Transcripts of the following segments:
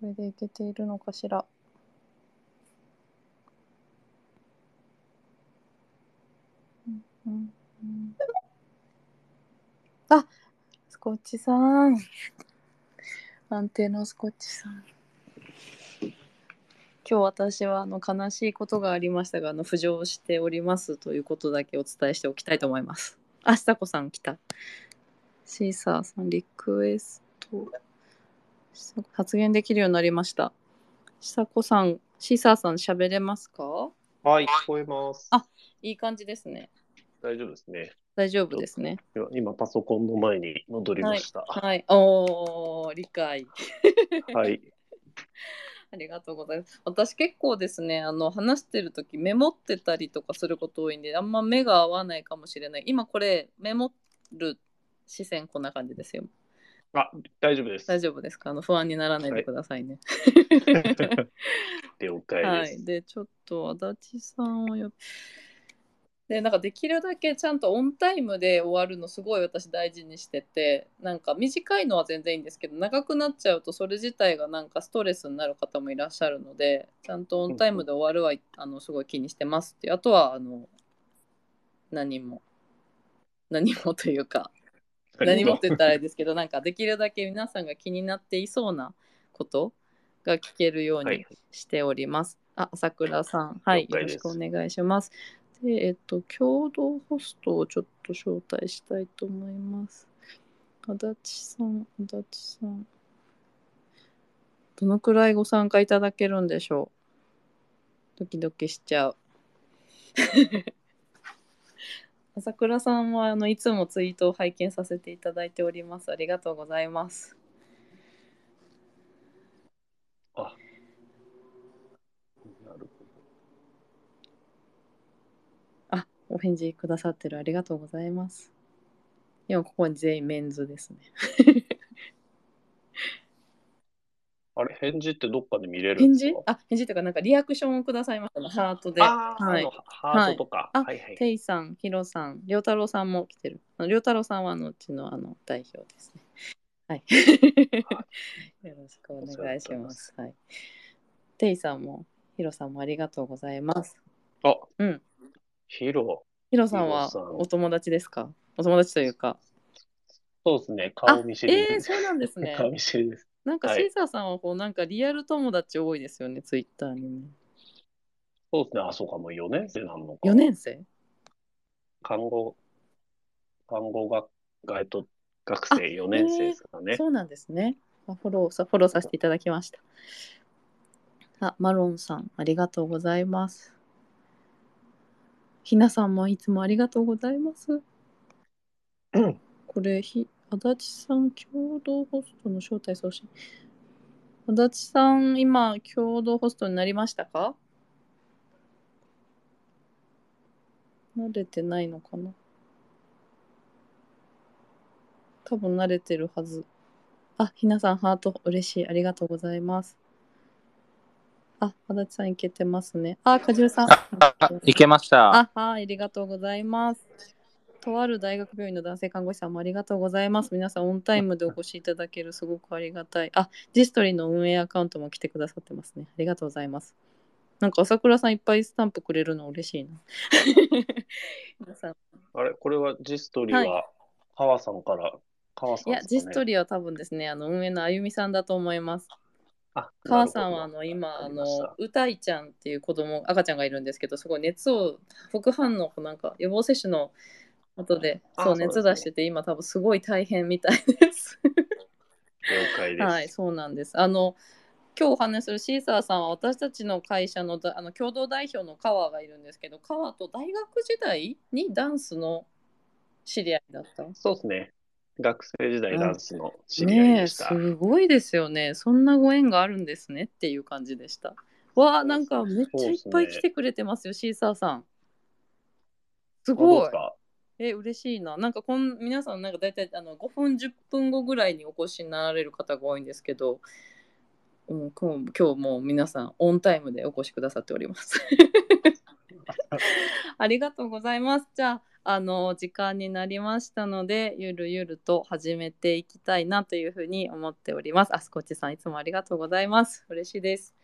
これでいけているのかしら。うんうんうんあスコッチさん。安定のスコッチさん。今日私はあの悲しいことがありましたがあの浮上しておりますということだけお伝えしておきたいと思います。あ、久子さん来た。シーサーさんリクエスト。発言できるようになりました。久子さん、シーサーさん喋れますか？はい、聞こえます。あいい感じですね。大丈夫ですね。大丈夫ですね。今今パソコンの前に戻りました。ははい。おー、理解。い。ありがとうございます。私結構ですね、あの話してる時メモってたりとかすること多いんで、あんま目が合わないかもしれない。今これメモる視線こんな感じですよ。あ、大丈夫です。大丈夫ですか？あの不安にならないでくださいね。了解です。はい。で、ちょっと足立さんを呼びで、なんかできるだけちゃんとオンタイムで終わるのすごい私大事にしてて、なんか短いのは全然いいんですけど、長くなっちゃうとそれ自体がなんかストレスになる方もいらっしゃるので、ちゃんとオンタイムで終わるは、あのすごい気にしてますって。あとは、あの、何も、何もというか、何もって言ったらあれですけど、なんかできるだけ皆さんが気になっていそうなことが聞けるようにはい。しております。あ、朝倉さん、はい、よろしくお願いします。で、えっと、共同ホストをちょっと招待したいと思います。足立さん、足立さん。どのくらいご参加いただけるんでしょう？ドキドキしちゃう。朝倉さんはあのいつもツイートを拝見させていただいております。ありがとうございます。あ。なるあ、お返事くださってる。ありがとうございます。今ここに全員メンズですね。あれ、返事ってどっかで見れるん返事？あ、返事というか、なんかリアクションをくださいましたね。ハートで。はい。ハートとか。あはいはい。テイさん、ヒロさん、りょうたろうさんも来てる。りょうたろうさんはあのうちのあの代表ですね。はい。よろしくお願いします。はい。テイさんも、ヒロさんもありがとうございます。あ、うん。ヒロ。ヒロさんはお友達ですか？お友達というか。そうですね。あ顔見知りえー。そうなんですね。顔見知りです。なんかはいシーサーさんはこうなんかリアル友達多いですよね、ツイッターにね。そうですね。あ、そうか、もう4年生なのか。4年生？看護、看護学、えっと、学生4年生ですかね。そうなんですね。あフォローさフォローさせていただきました。あ、マロンさん、ありがとうございます。ひなさんもいつもありがとうございます。うんこれ、ひ足立さん、共同ホストの招待送信。足立さん、今、共同ホストになりましたか？慣れてないのかな？多分慣れてるはず。あ、ひなさん、ハート、嬉しい。ありがとうございます。あ、足立さん、いけてますね。あ、かじゅうさん。あ、いけました。あ、はい、ありがとうございます。とある大学病院の男性看護師さんもありがとうございます。皆さん、オンタイムでお越しいただける、すごくありがたい。あ、ジストリの運営アカウントも来てくださってますね。ありがとうございます。なんか、朝倉さんいっぱいスタンプくれるの嬉しいな。皆さんあれ、これはジストリは、川さんから、川さいや、んですかね？ジストリは多分ですね、あの運営のあゆみさんだと思います。あ、川さんはあの今あのうたいちゃんっていう子供赤ちゃんがいるんですけどすごい熱を副反応なんか予防接種の後でそう熱出してて今多分すごい大変みたいです。了解です。はいそうなんです。あの今日お話しするシーサーさんは私たちの会社のだあの共同代表の川がいるんですけど川と大学時代にダンスの知り合いだった？そうですね。学生時代ダンスの知り合いでした。すごいですよねそんなご縁があるんですねっていう感じでしたわあなんかめっちゃいっぱい来てくれてますよシーサーさんすごいえ嬉しいな。なんかこん皆さんなんか大体あの5分10分後ぐらいにお越しになられる方が多いんですけど、うん、今日も皆さんオンタイムでお越しくださっております。ありがとうございます。じゃああの時間になりましたのでゆるゆると始めていきたいなというふうに思っております。あすこちさんいつもありがとうございます。嬉しいです。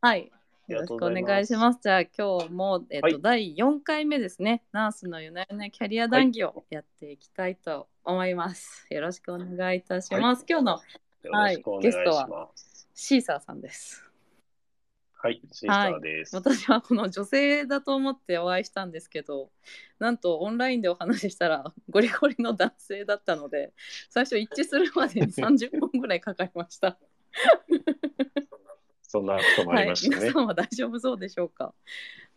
はい。よろしくお願いします。じゃあ今日も、えっと、はい、第4回目ですね。ナースの夜な夜なキャリア談義をやっていきたいと思います。よろしくお願いいたします。はい、今日の、はい、ゲストはシーサーさんです。はい、シーサーです、はい、私はこの女性だと思ってお会いしたんですけど、なんとオンラインでお話ししたらゴリゴリの男性だったので、最初一致するまでに30分ぐらいかかりました。そんなこともありましたね。はい、皆さんは大丈夫そうでしょうか？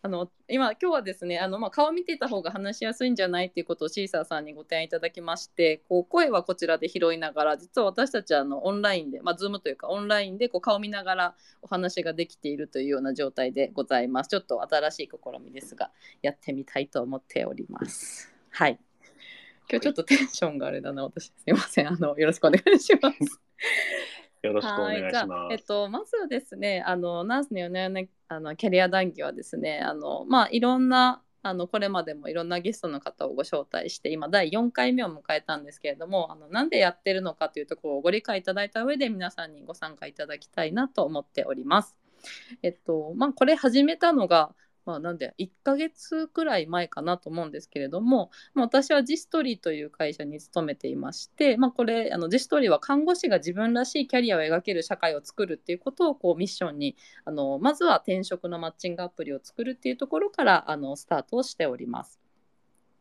あの今今日はですねあの、まあ、顔見ていた方が話しやすいんじゃないっていうことをシーサーさんにご提案いただきましてこう声はこちらで拾いながら実は私たちはあのオンラインで、まあ、Zoom というかオンラインでこう顔見ながらお話ができているというような状態でございます。ちょっと新しい試みですがやってみたいと思っております。はい。今日ちょっとテンションがあれだな私。すいません。あのよろしくお願いしますよろしくお願いします。えっと、まずですね、あのナースのよねあのキャリア談義はですね、あのまあいろんなあのこれまでもいろんなゲストの方をご招待して今第4回目を迎えたんですけれどもあのなんでやってるのかというところをご理解いただいた上で皆さんにご参加いただきたいなと思っております。えっとまあ、これ始めたのがまあ、なんで1ヶ月くらい前かなと思うんですけれども、まあ、私はジストリーという会社に勤めていまして、まあ、これあのジストリーは看護師が自分らしいキャリアを描ける社会を作るっていうことをこうミッションにあのまずは転職のマッチングアプリを作るっていうところからあのスタートをしております。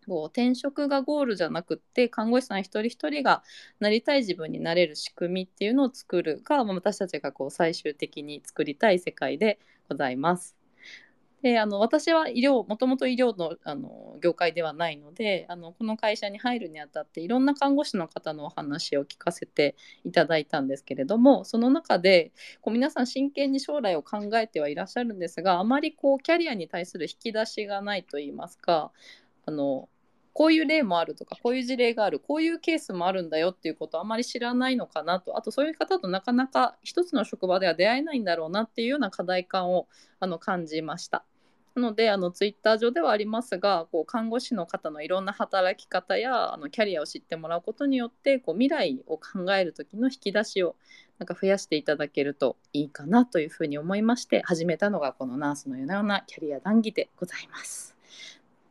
こう転職がゴールじゃなくって看護師さん一人一人がなりたい自分になれる仕組みっていうのを作るが私たちがこう最終的に作りたい世界でございます。であの私は医療もともと医療のあの業界ではないのであのこの会社に入るにあたっていろんな看護師の方のお話を聞かせていただいたんですけれどもその中でこう皆さん真剣に将来を考えてはいらっしゃるんですがあまりこうキャリアに対する引き出しがないといいますかあのこういう例もあるとかこういう事例があるこういうケースもあるんだよっていうことをあまり知らないのかなとあとそういう方となかなか一つの職場では出会えないんだろうなっていうような課題感をあの感じました。なのであのツイッター上ではありますがこう看護師の方のいろんな働き方やあのキャリアを知ってもらうことによってこう未来を考える時の引き出しをなんか増やしていただけるといいかなというふうに思いまして始めたのがこのナースのようなキャリア談義でございます。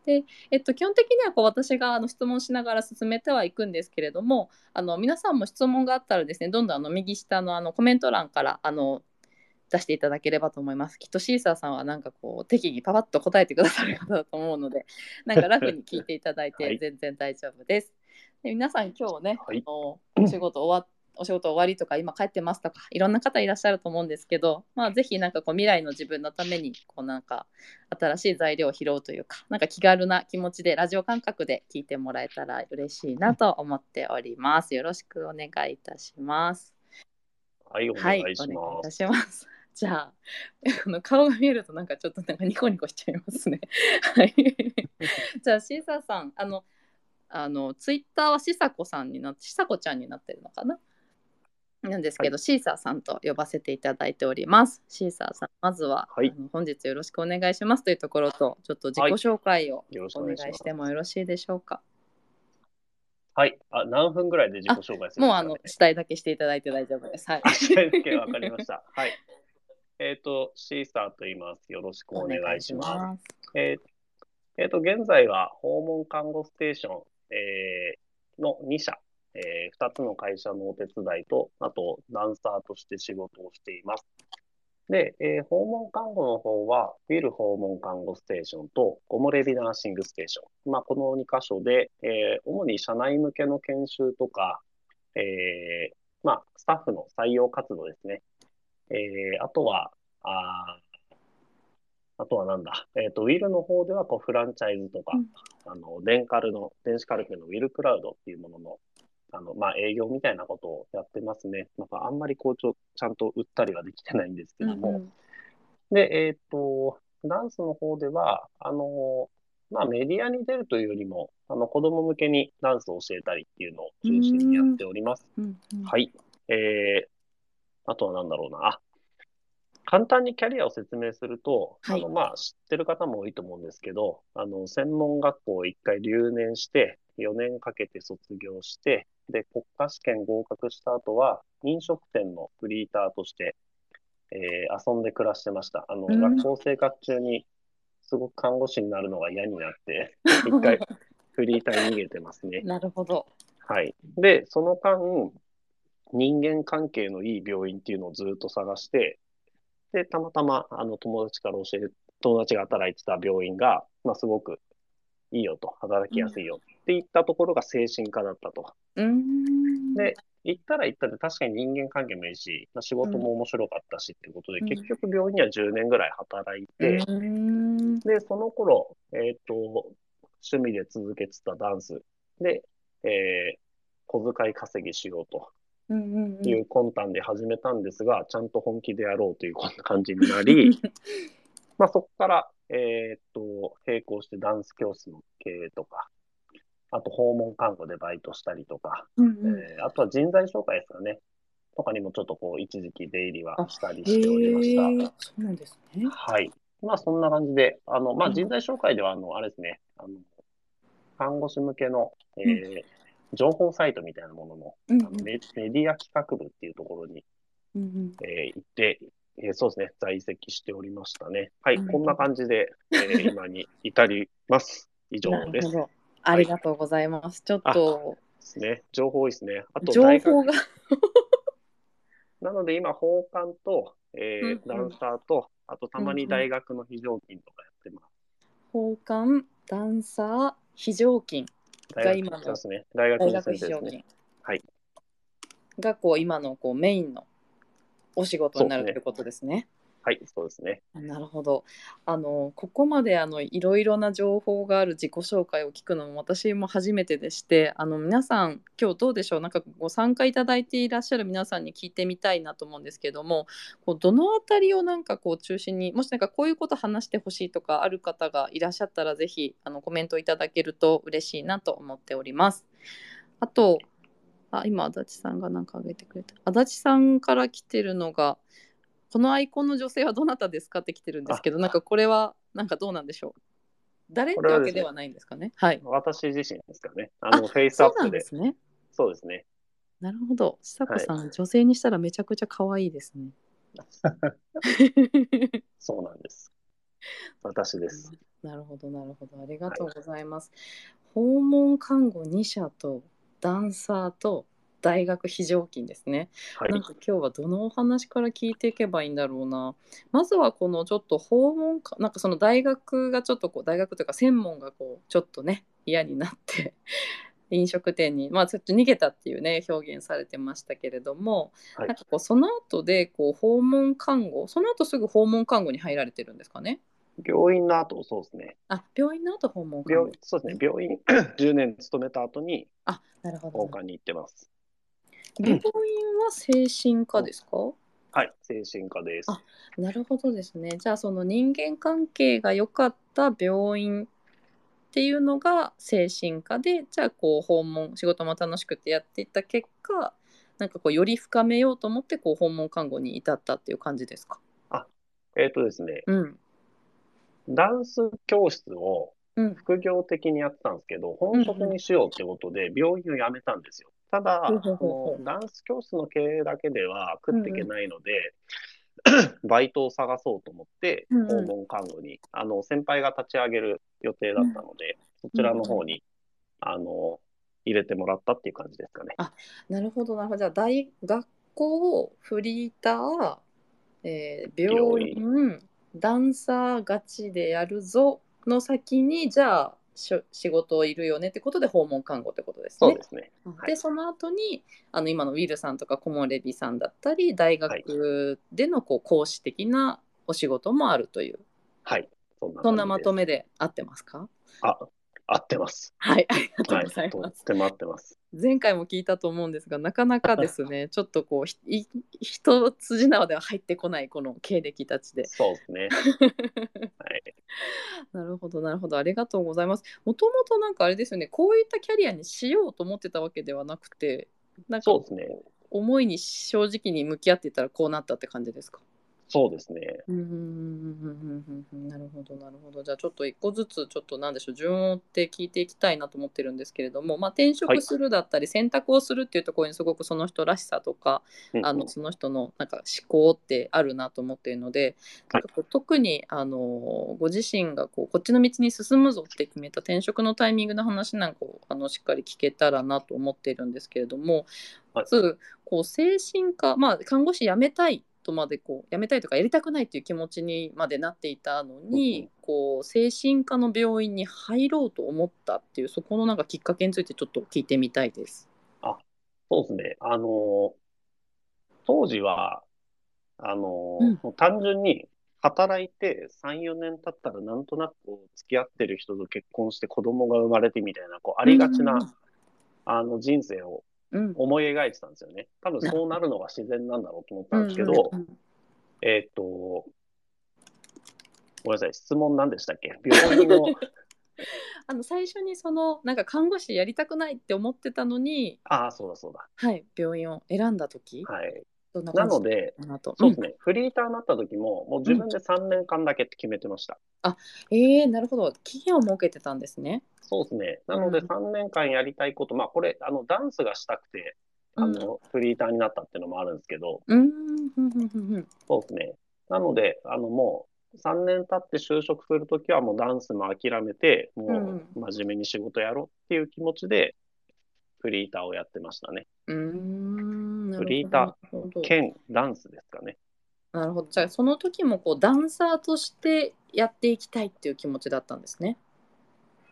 で、えっと、基本的にはこう私があの質問しながら進めてはいくんですけれどもあの皆さんも質問があったらですねどんどんあの右下のあのコメント欄からあの出していただければと思います。きっとシーサーさんはなんかこう適宜パパッと答えてくださる方だと思うので なんかラフに聞いていただいて全然大丈夫です。で皆さん今日ね、はい、あのお仕事終わ お仕事終わりとか今帰ってますとかいろんな方いらっしゃると思うんですけど、まあ、ぜひなんかこう未来の自分のためにこうなんか新しい材料を拾うというかなんか気軽な気持ちでラジオ感覚で聞いてもらえたら嬉しいなと思っております。よろしくお願いいたします。はい、お願いします。はい、お願いいたします。じゃああの顔が見えるとなんかちょっとなんかニコニコしちゃいますね。はい。じゃあシーサーさんあのあのツイッターはしさこさんになってしさこちゃんになってるのかな？なんですけど、はい、シーサーさんと呼ばせていただいております。シーサーさん、まずは、はい、本日よろしくお願いしますというところと、ちょっと自己紹介をお願いしてもよろしいでしょうか？はい。あ、何分ぐらいで自己紹介する、ね、もう、あの、主体だけしていただいて大丈夫です。はい。主体だけわかりました。はい。えっ、ー、と、シーサーと言います。よろしくお願いします。えっ、ー、えー、と、現在は訪問看護ステーション、えー、の2社、えー、2つの会社のお手伝いと、あと、ダンサーとして仕事をしています。で、えー、訪問看護の方は、ウィル訪問看護ステーションと、ゴモレビナーシングステーション。まあ、この2箇所で、えー、主に社内向けの研修とか、えー、まあ、スタッフの採用活動ですね。えー、あとは、ああとはなんだ、えっ、ー、と、ウィルの方ではこうフランチャイズとか、うん、あの、デンカルの、電子カルテのウィルクラウドっていうものの、あの、まあ、営業みたいなことをやってますね。なんかあんまりこうちょ、ちゃんと売ったりはできてないんですけども。うんうん、で、えっ、ー、と、ダンスの方では、あの、まあ、メディアに出るというよりも、あの、子供向けにダンスを教えたりっていうのを中心にやっております。うんうん、はい。えー、あとは何だろうな。あ、簡単にキャリアを説明すると、はいあの、まあ、知ってる方も多いと思うんですけど、あの、専門学校を一回留年して、4年かけて卒業して、で、国家試験合格した後は、飲食店のフリーターとして、えー遊んで暮らしてました。あの、うん学校生活中に、すごく看護師になるのが嫌になって、一回フリーターに逃げてますね。なるほど。はい。で、その間、人間関係のいい病院っていうのをずっと探して、で、たまたま、あの、友達から教え、友達が働いてた病院が、まあ、すごくいいよと、働きやすいよって言ったところが精神科だったと。うーん。で、行ったら行ったで確かに人間関係もいいし、まあ、仕事も面白かったしってことで、うん結局病院には10年ぐらい働いうて、ーん。で、その頃、えっ、と、趣味で続けてたダンスで、えー小遣い稼ぎしようという魂胆で始めたんですが、ちゃんと本気でやろうというこんな感じになり、まあそこから、えっ、と、並行してダンス教室の経営とか、あと訪問看護でバイトしたりとか、うんうんえーあとは人材紹介ですかね。とかにもちょっとこう一時期出入りはしたりへしておりました。ーそうなんですね。はい。まあ、そんな感じで、あの、まあ、うん人材紹介では、あの、あれですね、あの、看護師向けの、えうー情報サイトみたいなものの、うんあのメメディア企画部っていうところに、うんうんえー行って、えーそうですね、在籍しておりましたね。はい、うんこんな感じで、えー 今に至ります。以上です。ありがとうございます。ちょっとすね。情報ですね。あと、情報が なので今、法官と、えーうんうんダンサーと、あとたまに大学の非常勤とかやってます。交換ダンサー非常勤が大今の。大学の大学先生ではいがこう今のこうメインのお仕事になるということですね。はい、そうですね。なるほど。あのここまであのいろいろな情報がある自己紹介を聞くのも私も初めてでして、あの皆さん今日どうでしょう？なんかご参加いただいていらっしゃる皆さんに聞いてみたいなと思うんですけども、こうどのあたりをなんかこう中心にもしなんかこういうこと話してほしいとかある方がいらっしゃったらぜひあのコメントいただけると嬉しいなと思っております。あと。あ今足立さんがなんか挙げてくれた足立さんから来てるのがこのアイコンの女性はどなたですかって来てるんですけどなんかこれはなんかどうなんでしょう誰ってわけではないんですかねはい私自身ですかね。あの、フェイスアッそうなんプで。ですねそうですね。なるほど久子さん、女性にしたらめちゃくちゃ可愛いですね そうなんです。私です。なるほどなるほどありがとうございます、訪問看護2社とダンサーと大学非常勤ですねはいなん。か今日はどのお話から聞いていけばいいんだろうな。まずはこのちょっと訪問かなんかその大学がちょっとこう大学というか専門がこうちょっとね嫌になって 飲食店にまあちょっと逃げたっていうね表現されてましたけれども、はいなんかこうその後でこう訪問看護その後すぐ訪問看護に入られてるんですかね？病院の後、そうですね。あ病院の後訪問看護病。そうですね。病院 10年勤めた後にあなるほど。放課に行ってます。病院は精神科ですか？はい。精神科です。あなるほどですね。じゃあその人間関係が良かった病院っていうのが精神科でじゃあこう訪問仕事も楽しくてやっていった結果なんかこうより深めようと思ってこう訪問看護に至ったっていう感じですか？えっ、とですね、うんダンス教室をうん副業的にやってたんですけど、本職にしようってことで病院を辞めたんですよ。ただダンス教室の経営だけでは食っていけないので、バイトを探そうと思って、うんうん。訪問看護に、あの、先輩が立ち上げる予定だったので、そちらの方に、あの、入れてもらったっていう感じですかね。なるほどなるほど。じゃあ大学校フリーター、えー病院。ダンサーガチでやるぞの先にじゃあ仕事いるよねってことで訪問看護ってことですね。そうですね。はいでその後にあの今のウィルさんとかコモレビさんだったり大学でのこう講師的なお仕事もあるという、はい。そんなそんなまとめ。めで合ってますか？あ、合ってます。はいありがとうはい。ございます。とっても合ってます。前回も聞いたと思うんですがなかなかですね ちょっとこうひい一筋縄では入ってこないこの経歴たちでそうですね。はい。なるほどなるほどありがとうございますもともとなんかあれですよねこういったキャリアにしようと思ってたわけではなくてなんかそうですね。思いに正直に向き合っていったらこうなったって感じですか？そうですね。うんなるほどなるほどじゃあちょっと一個ずつちょっとなんでしょう順を追って聞いていきたいなと思ってるんですけれども、まあ、転職するだったり選択をするっていうところにすごくその人らしさとか、あのその人のなんか思考ってあるなと思っているので、なんかこう特にあのご自身がこうこっちの道に進むぞって決めた転職のタイミングの話なんかをあのしっかり聞けたらなと思っているんですけれどもまずこう精神科まあ看護師辞めたいとまでこう辞めたいとかやりたくないっていう気持ちにまでなっていたのに、こう精神科の病院に入ろうと思ったっていうそこのなんかきっかけについてちょっと聞いてみたいです。あ、そうですね。あの、当時は、あの、うん単純に働いて3、4年経ったらなんとなく付き合ってる人と結婚して子供が生まれてみたいな、こうありがちな、あの人生をうん思い描いてたんですよね。多分そうなるのが自然なんだろうと思ったんですけど、えーっと、ごめんなさい、質問何でしたっけ？病院の、あの最初にそのなんか看護師やりたくないって思ってたのに、ああ、そうだそうだ。はい、病院を選んだ時、はい。ななので。そうですね、フリーターになった時も、もう自分で3年間だけって決めてました。うんえー、なるほど期限を設けてたんですね。そうですね。なのでうん3年間やりたいこと、まあこれ、あの、ダンスがしたくて、あの、フリーターになったっていうのもあるんですけど、うんうんうんうんうんそうですね。なので、あの、もう3年経って就職するときはもうダンスも諦めて、もう真面目に仕事やろうっていう気持ちで、フリーターをやってましたね。うーんフリーター兼ダンスですかね。なるほどじゃあその時もこうダンサーとしてやっていきたいっていう気持ちだったんですね。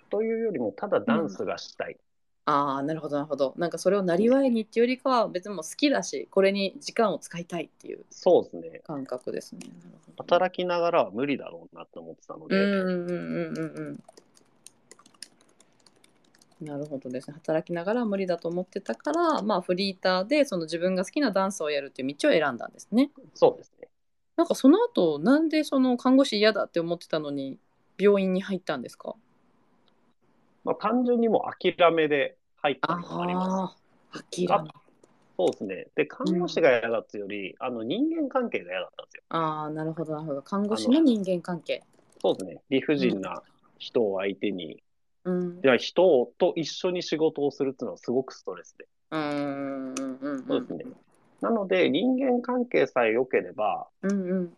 というよりも、ただダンスがしたい。ああなるほどなるほどなんかそれをなりわいにっていうよりかは別にもう好きだしこれに時間を使いたいっていうそうですね。感覚ですね。なるほど働きながらは無理だろうなって思ってたので、うんうんうんうんうんうん。なるほどですね働きながらは無理だと思ってたから、まあ、フリーターでその自分が好きなダンスをやるっていう道を選んだんですね。そうですね。なんかその後なんでその看護師嫌だって思ってたのに病院に入ったんですか？まあ、単純にもう諦めで入ったのもあります。諦めそうですね。で、看護師が嫌だっていうより、あの人間関係が嫌だったんですよ。ああなるほどなるほど看護師の人間関係。そうですね。理不尽な人を相手に、うんいや人と一緒に仕事をするっていうのはすごくストレスで。うんうんうんうんそうですね。なので、人間関係さえ良ければ、うんうん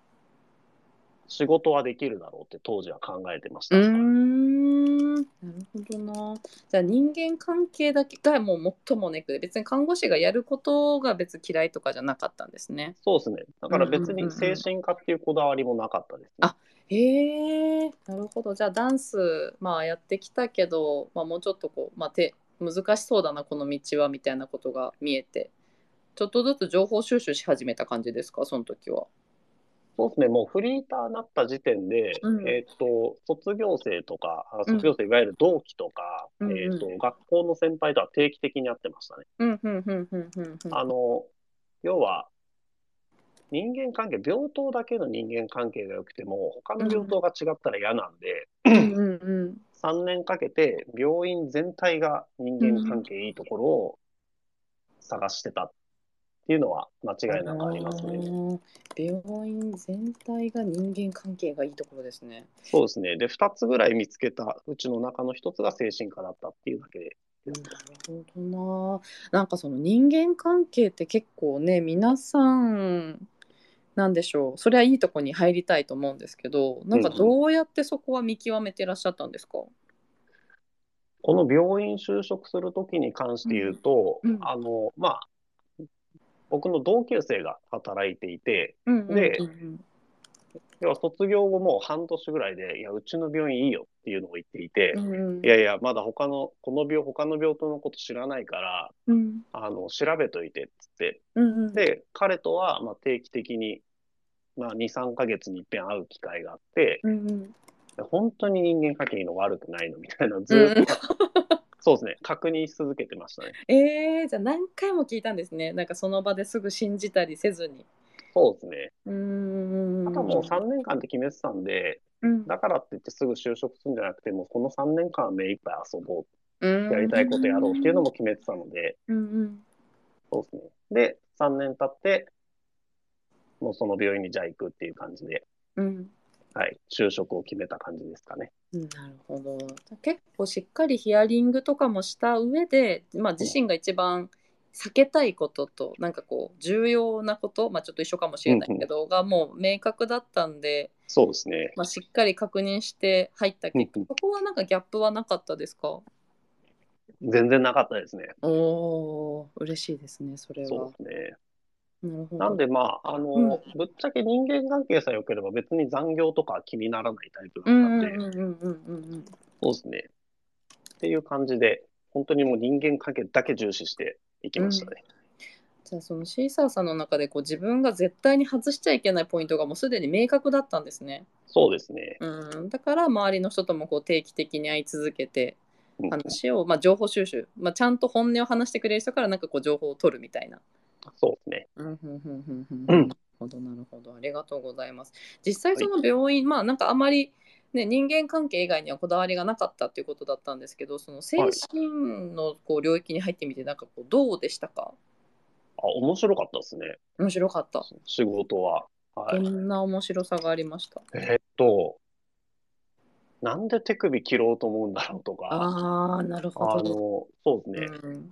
仕事はできるだろうって当時は考えてました。うーんなるほどな。じゃあ人間関係だけがもう最もネックで別に看護師がやることが別に嫌いとかじゃなかったんですね。そうですね。だから別にうんうんうんうん精神科っていうこだわりもなかったですね。あへえなるほどじゃあダンスまあやってきたけど、まあ、もうちょっとこう、まあ、て難しそうだなこの道はみたいなことが見えてちょっとずつ情報収集し始めた感じですかその時は。そうですね。もうフリーターになった時点で、うんえっ、と、卒業生とか、卒業生、いわゆる同期とか、うんうんえっ、と、学校の先輩とは定期的に会ってましたね。うんうんうんうんうんうんあの、要は、人間関係、病棟だけの人間関係が良くても、他の病棟が違ったら嫌なんで、うんうんうん3年かけて病院全体が人間関係いいところを探してたっていうのは間違いなくありますね。病院全体が人間関係がいいところですね。そうですね。で、2つぐらい見つけたうちの中の1つが精神科だったっていうだけで。なるほどな。なんかその人間関係って結構ね皆さんなんでしょう。それはいいとこに入りたいと思うんですけどなんかどうやってそこは見極めてらっしゃったんですか、この病院就職するときに関して言うと、うんうん。あの、まあ、僕の同級生が働いていて、うんうんでうん要は卒業後もう半年ぐらいで、いや、うちの病院いいよっていうのを言っていて、うんうん。いやいや、まだ他の、この病、他の病棟のこと知らないから、うん。あの、調べといてっつって。うんうん。で、彼とは、まあ、定期的に、まあ、2、3ヶ月に一遍会う機会があって、うんうん。本当に人間関係の悪くないのみたいな、ずーっと、そうですね、確認し続けてましたね。えー、じゃあ何回も聞いたんですね。なんかその場ですぐ信じたりせずに。そうですね。うーんあとはもう3年間って決めてたんで、うんだからって言ってすぐ就職するんじゃなくて、もうこの3年間は目いっぱい遊ぼう、うんやりたいことやろうっていうのも決めてたので、うんうんそうですね。で、3年経って、もうその病院にじゃあ行くっていう感じで、うん。はい、就職を決めた感じですかね。なるほど。結構しっかりヒアリングとかもした上で、まあ、自身が一番避けたいこととなんかこう重要なこと、まあ、ちょっと一緒かもしれないけど、がもう明確だったんで、そうですね。まあ、しっかり確認して入った結果、うんうんそこはなんかギャップはなかったですか？全然なかったですね。おおー嬉しいですねそれは。そうですね。なるほど。なんでまあ、あの、ぶっちゃけ人間関係さえ良ければ別に残業とか気にならないタイプだうんったで、うんんうんうんうんうんそうですね。っていう感じで、本当にもう人間関係だけ重視していきましたね。じゃあそのシーサーさんの中でこう自分が絶対に外しちゃいけないポイントがもうすでに明確だったんですね。そうですね。うん、だから周りの人ともこう定期的に会い続けてうん話を、まあ、情報収集、まあ、ちゃんと本音を話してくれる人からなんかこう情報を取るみたいな。そうですね。うんうんうんうんうんうんなるほどなるほどありがとうございます。実際その病院、まあなんかあまり、ね、人間関係以外にはこだわりがなかったっていうことだったんですけどその精神のこう領域に入ってみてなんかこうどうでしたか？あ、面白かったですね。面白かった。仕事は。はい。どんな面白さがありました？えっと、なんで手首切ろうと思うんだろうとか、ああなるあほど。の、そうですね。うん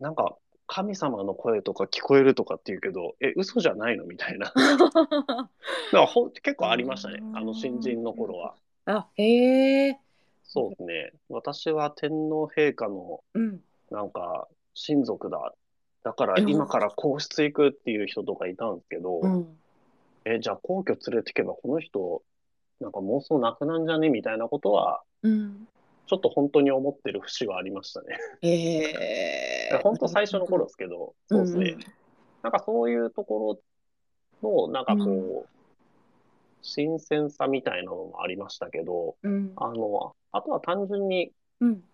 なんか、神様の声とか聞こえるとかって言うけど、え、嘘じゃないのみたいな。だからほん結構ありましたね。あの、新人の頃は。あへえ。そうですね。私は天皇陛下の、うん。なんか、親族だ。だからうん今から皇室行くっていう人とかいたんですけど、うん。え、じゃあ皇居連れてけばこの人、なんか妄想なくなんじゃね？みたいなことは、うん。ちょっと本当に思ってる節はありましたね。へえ。本当最初の頃ですけど、そうですね。なんかそういうところの、なんかこう、新鮮さみたいなのもありましたけど、うん。あの、あとは単純にうん。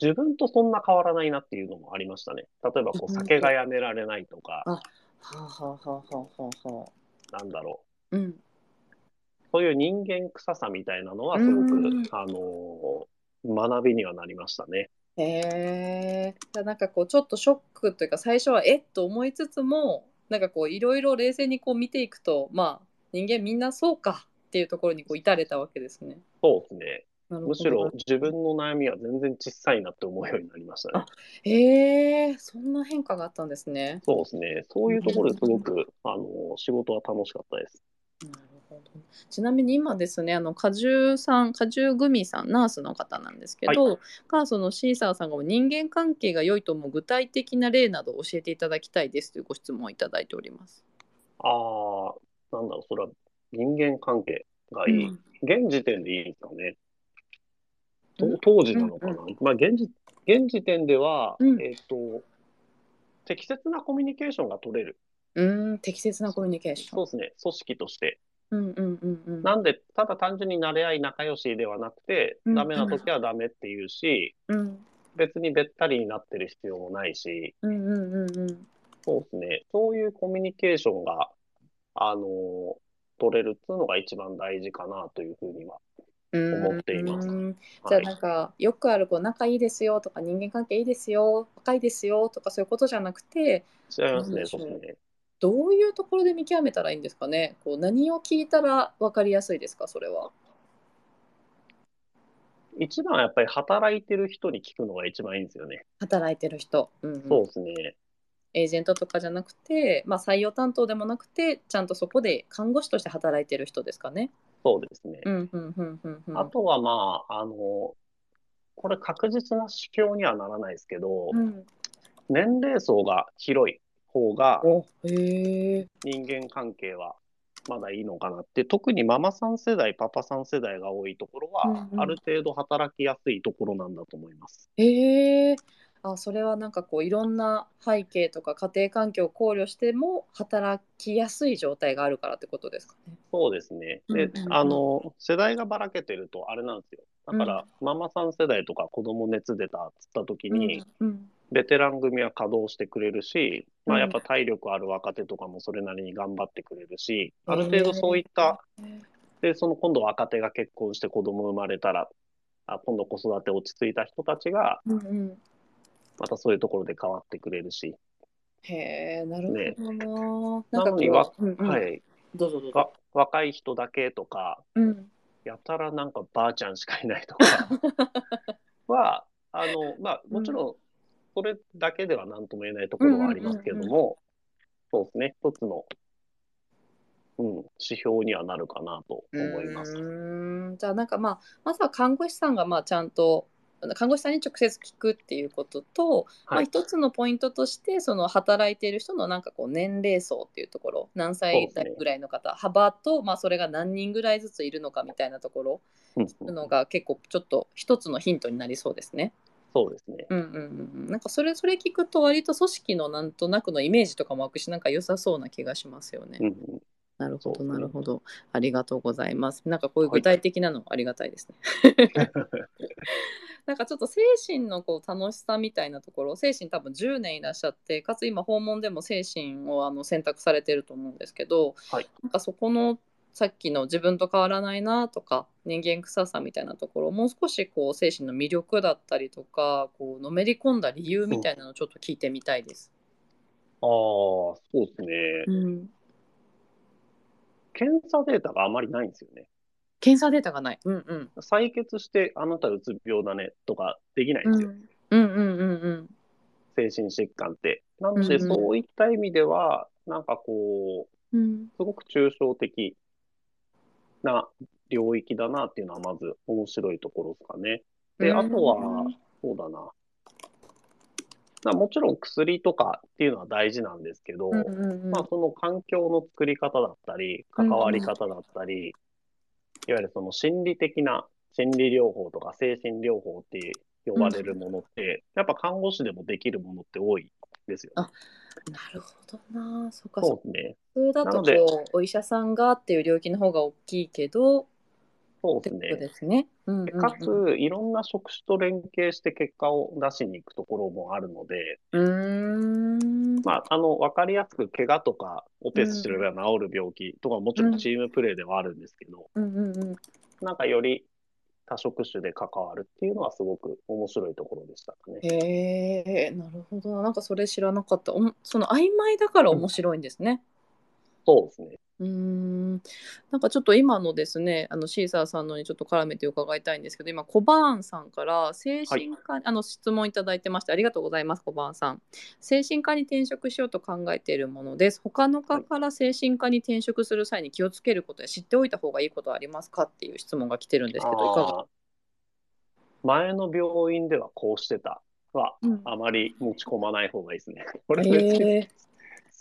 自分とそんな変わらないなっていうのもありましたね。例えばこう酒がやめられないとか、はあはあはあはあは。なんだろうん。う。そういう人間臭さみたいなのはすごくうん、あの、学びにはなりましたね。へえ。じゃあなんかこうちょっとショックというか最初はえっと思いつつもなんかこういろいろ冷静にこう見ていくとまあ人間みんなそうかっていうところにこう至れたわけですね。そうですね。むしろ自分の悩みは全然小さいなって思うようになりましたね。へえそんな変化があったんですね。そうですね。そういうところですごく、あの、仕事は楽しかったです。ほどちなみに今ですねあの果汁さん果汁グミさんナースの方なんですけど、がそのシーサーさんが人間関係が良いと思う具体的な例などを教えていただきたいですというご質問をいただいております。ああ、なんだろう、それは人間関係がいい。うん現時点でいいですかね。当時なのかな。うんまあ、現時、現時点では、うんえっと、適切なコミュニケーションが取れる。うーん適切なコミュニケーション。そうですね。組織として。うんうんうんうん。なんで、ただ単純に慣れ合い仲良しではなくて、うんダメな時はダメっていうし、うん別にべったりになってる必要もないし、うんうんうんうん。そうですね。そういうコミュニケーションが、あのー取れるっていうのが一番大事かなというふうには。思っていますうんじゃあはいなんかよくあるこう仲いいですよとか人間関係いいですよ若いですよとかそういうことじゃなくて違いますね、そうですね。どういうところで見極めたらいいんですかね？こう何を聞いたら分かりやすいですか？それは。一番はやっぱり働いてる人に聞くのが一番いいんですよね。働いてる人、うんうんそうですね。エージェントとかじゃなくて、まあ、採用担当でもなくてちゃんとそこで看護師として働いてる人ですかね？そうですね。あとはまあ、あの、これ確実な指標にはならないですけど、うん、年齢層が広い方が人間関係はまだいいのかなって、特にママさん世代、パパさん世代が多いところは、うんうんある程度働きやすいところなんだと思います。へえあそれはなんかこういろんな背景とか家庭環境を考慮しても働きやすい状態があるからってことですかね。そうですね。で、うんうんうんあの、世代がばらけてるとあれなんですよ。だから、ママさん世代とか子供熱出たっつった時に、うんベテラン組は稼働してくれるし、まうんあやっぱ体力ある若手とかもそれなりに頑張ってくれるし、ある程度そういった、で、その今度若手が結婚して子供生まれたら、あ今度子育て落ち着いた人たちが、またそういうところで変わってくれるし、へえ、なるほねどな。なのにわなんかこう、うんうんはい。どうぞどうぞ。わ若い人だけとか、うん。やたらなんかばあちゃんしかいないとかは、あの、まあ、もちろん、それだけでは何とも言えないところはありますけれども、そうですね、一つの、うん、指標にはなるかなと思います。うーんじゃあなんかまあまずは看護師さんがまあちゃんと看護師さんに直接聞くっていうことと、まあ、はい。一つのポイントとしてその働いている人のなんかこう年齢層っていうところ何歳ぐらいの方、幅と、まあ、それが何人ぐらいずついるのかみたいなところうんのが結構ちょっと一つのヒントになりそうですね。そうですね。うんうんうんうん、なんかそれそれ聞くと割と組織のなんとなくのイメージとかも湧くしなんか良さそうな気がしますよね。うんうん、なるほどなるほどありがとうございます。なんかこういうはい具体的なのありがたいですね。なんかちょっと精神のこう楽しさみたいなところ精神多分10年いらっしゃってかつ今訪問でも精神をあの選択されてると思うんですけど、はいなんかそこのさっきの自分と変わらないなとか人間臭さみたいなところもう少しこう精神の魅力だったりとかこうのめり込んだ理由みたいなのをちょっと聞いてみたいです。ああ、そうですね。うん、検査データがあまりないんですよね。検査データがない。うんうん採血してあなたうつ病だねとかできないんですよ。うんうんうんうんうん精神疾患って。なので、うんうんそういった意味では、なんかこう、うんすごく抽象的な領域だなっていうのはまず面白いところですかね。で、あとは、そうだな。まあもちろん薬とかっていうのは大事なんですけど、うんうんうんまあその環境の作り方だったり、関わり方だったり、いわゆるその心理的な心理療法とか精神療法って呼ばれるものって、やっぱ看護師でもできるものって多いですよね。なるほどな。そっかそそうですね。普通だとこうお医者さんがっていう領域の方が大きいけどそうですね。ですね。うんうんうんでかつ、いろんな職種と連携して結果を出しに行くところもあるので、うーん。まあ、あの、わかりやすく怪我とかオペすれば治る病気とかもちろんチームプレーではあるんですけど、うんうんうん。なんかより多職種で関わるっていうのはすごく面白いところでしたかね。へえ、なるほど。なんかそれ知らなかった。おもその曖昧だから面白いんですね。そうですね。うーん。なんかちょっと今のですねあのシーサーさんのにちょっと絡めて伺いたいんですけど今コバーンさんから精神科、あの質問いただいてましてありがとうございますコバーンさん。精神科に転職しようと考えているものです。他の科から精神科に転職する際に気をつけることや知っておいた方がいいことはありますかっていう質問が来てるんですけどいかが？前の病院ではこうしてたは、うん。あまり持ち込まない方がいいですね。これ別にへえ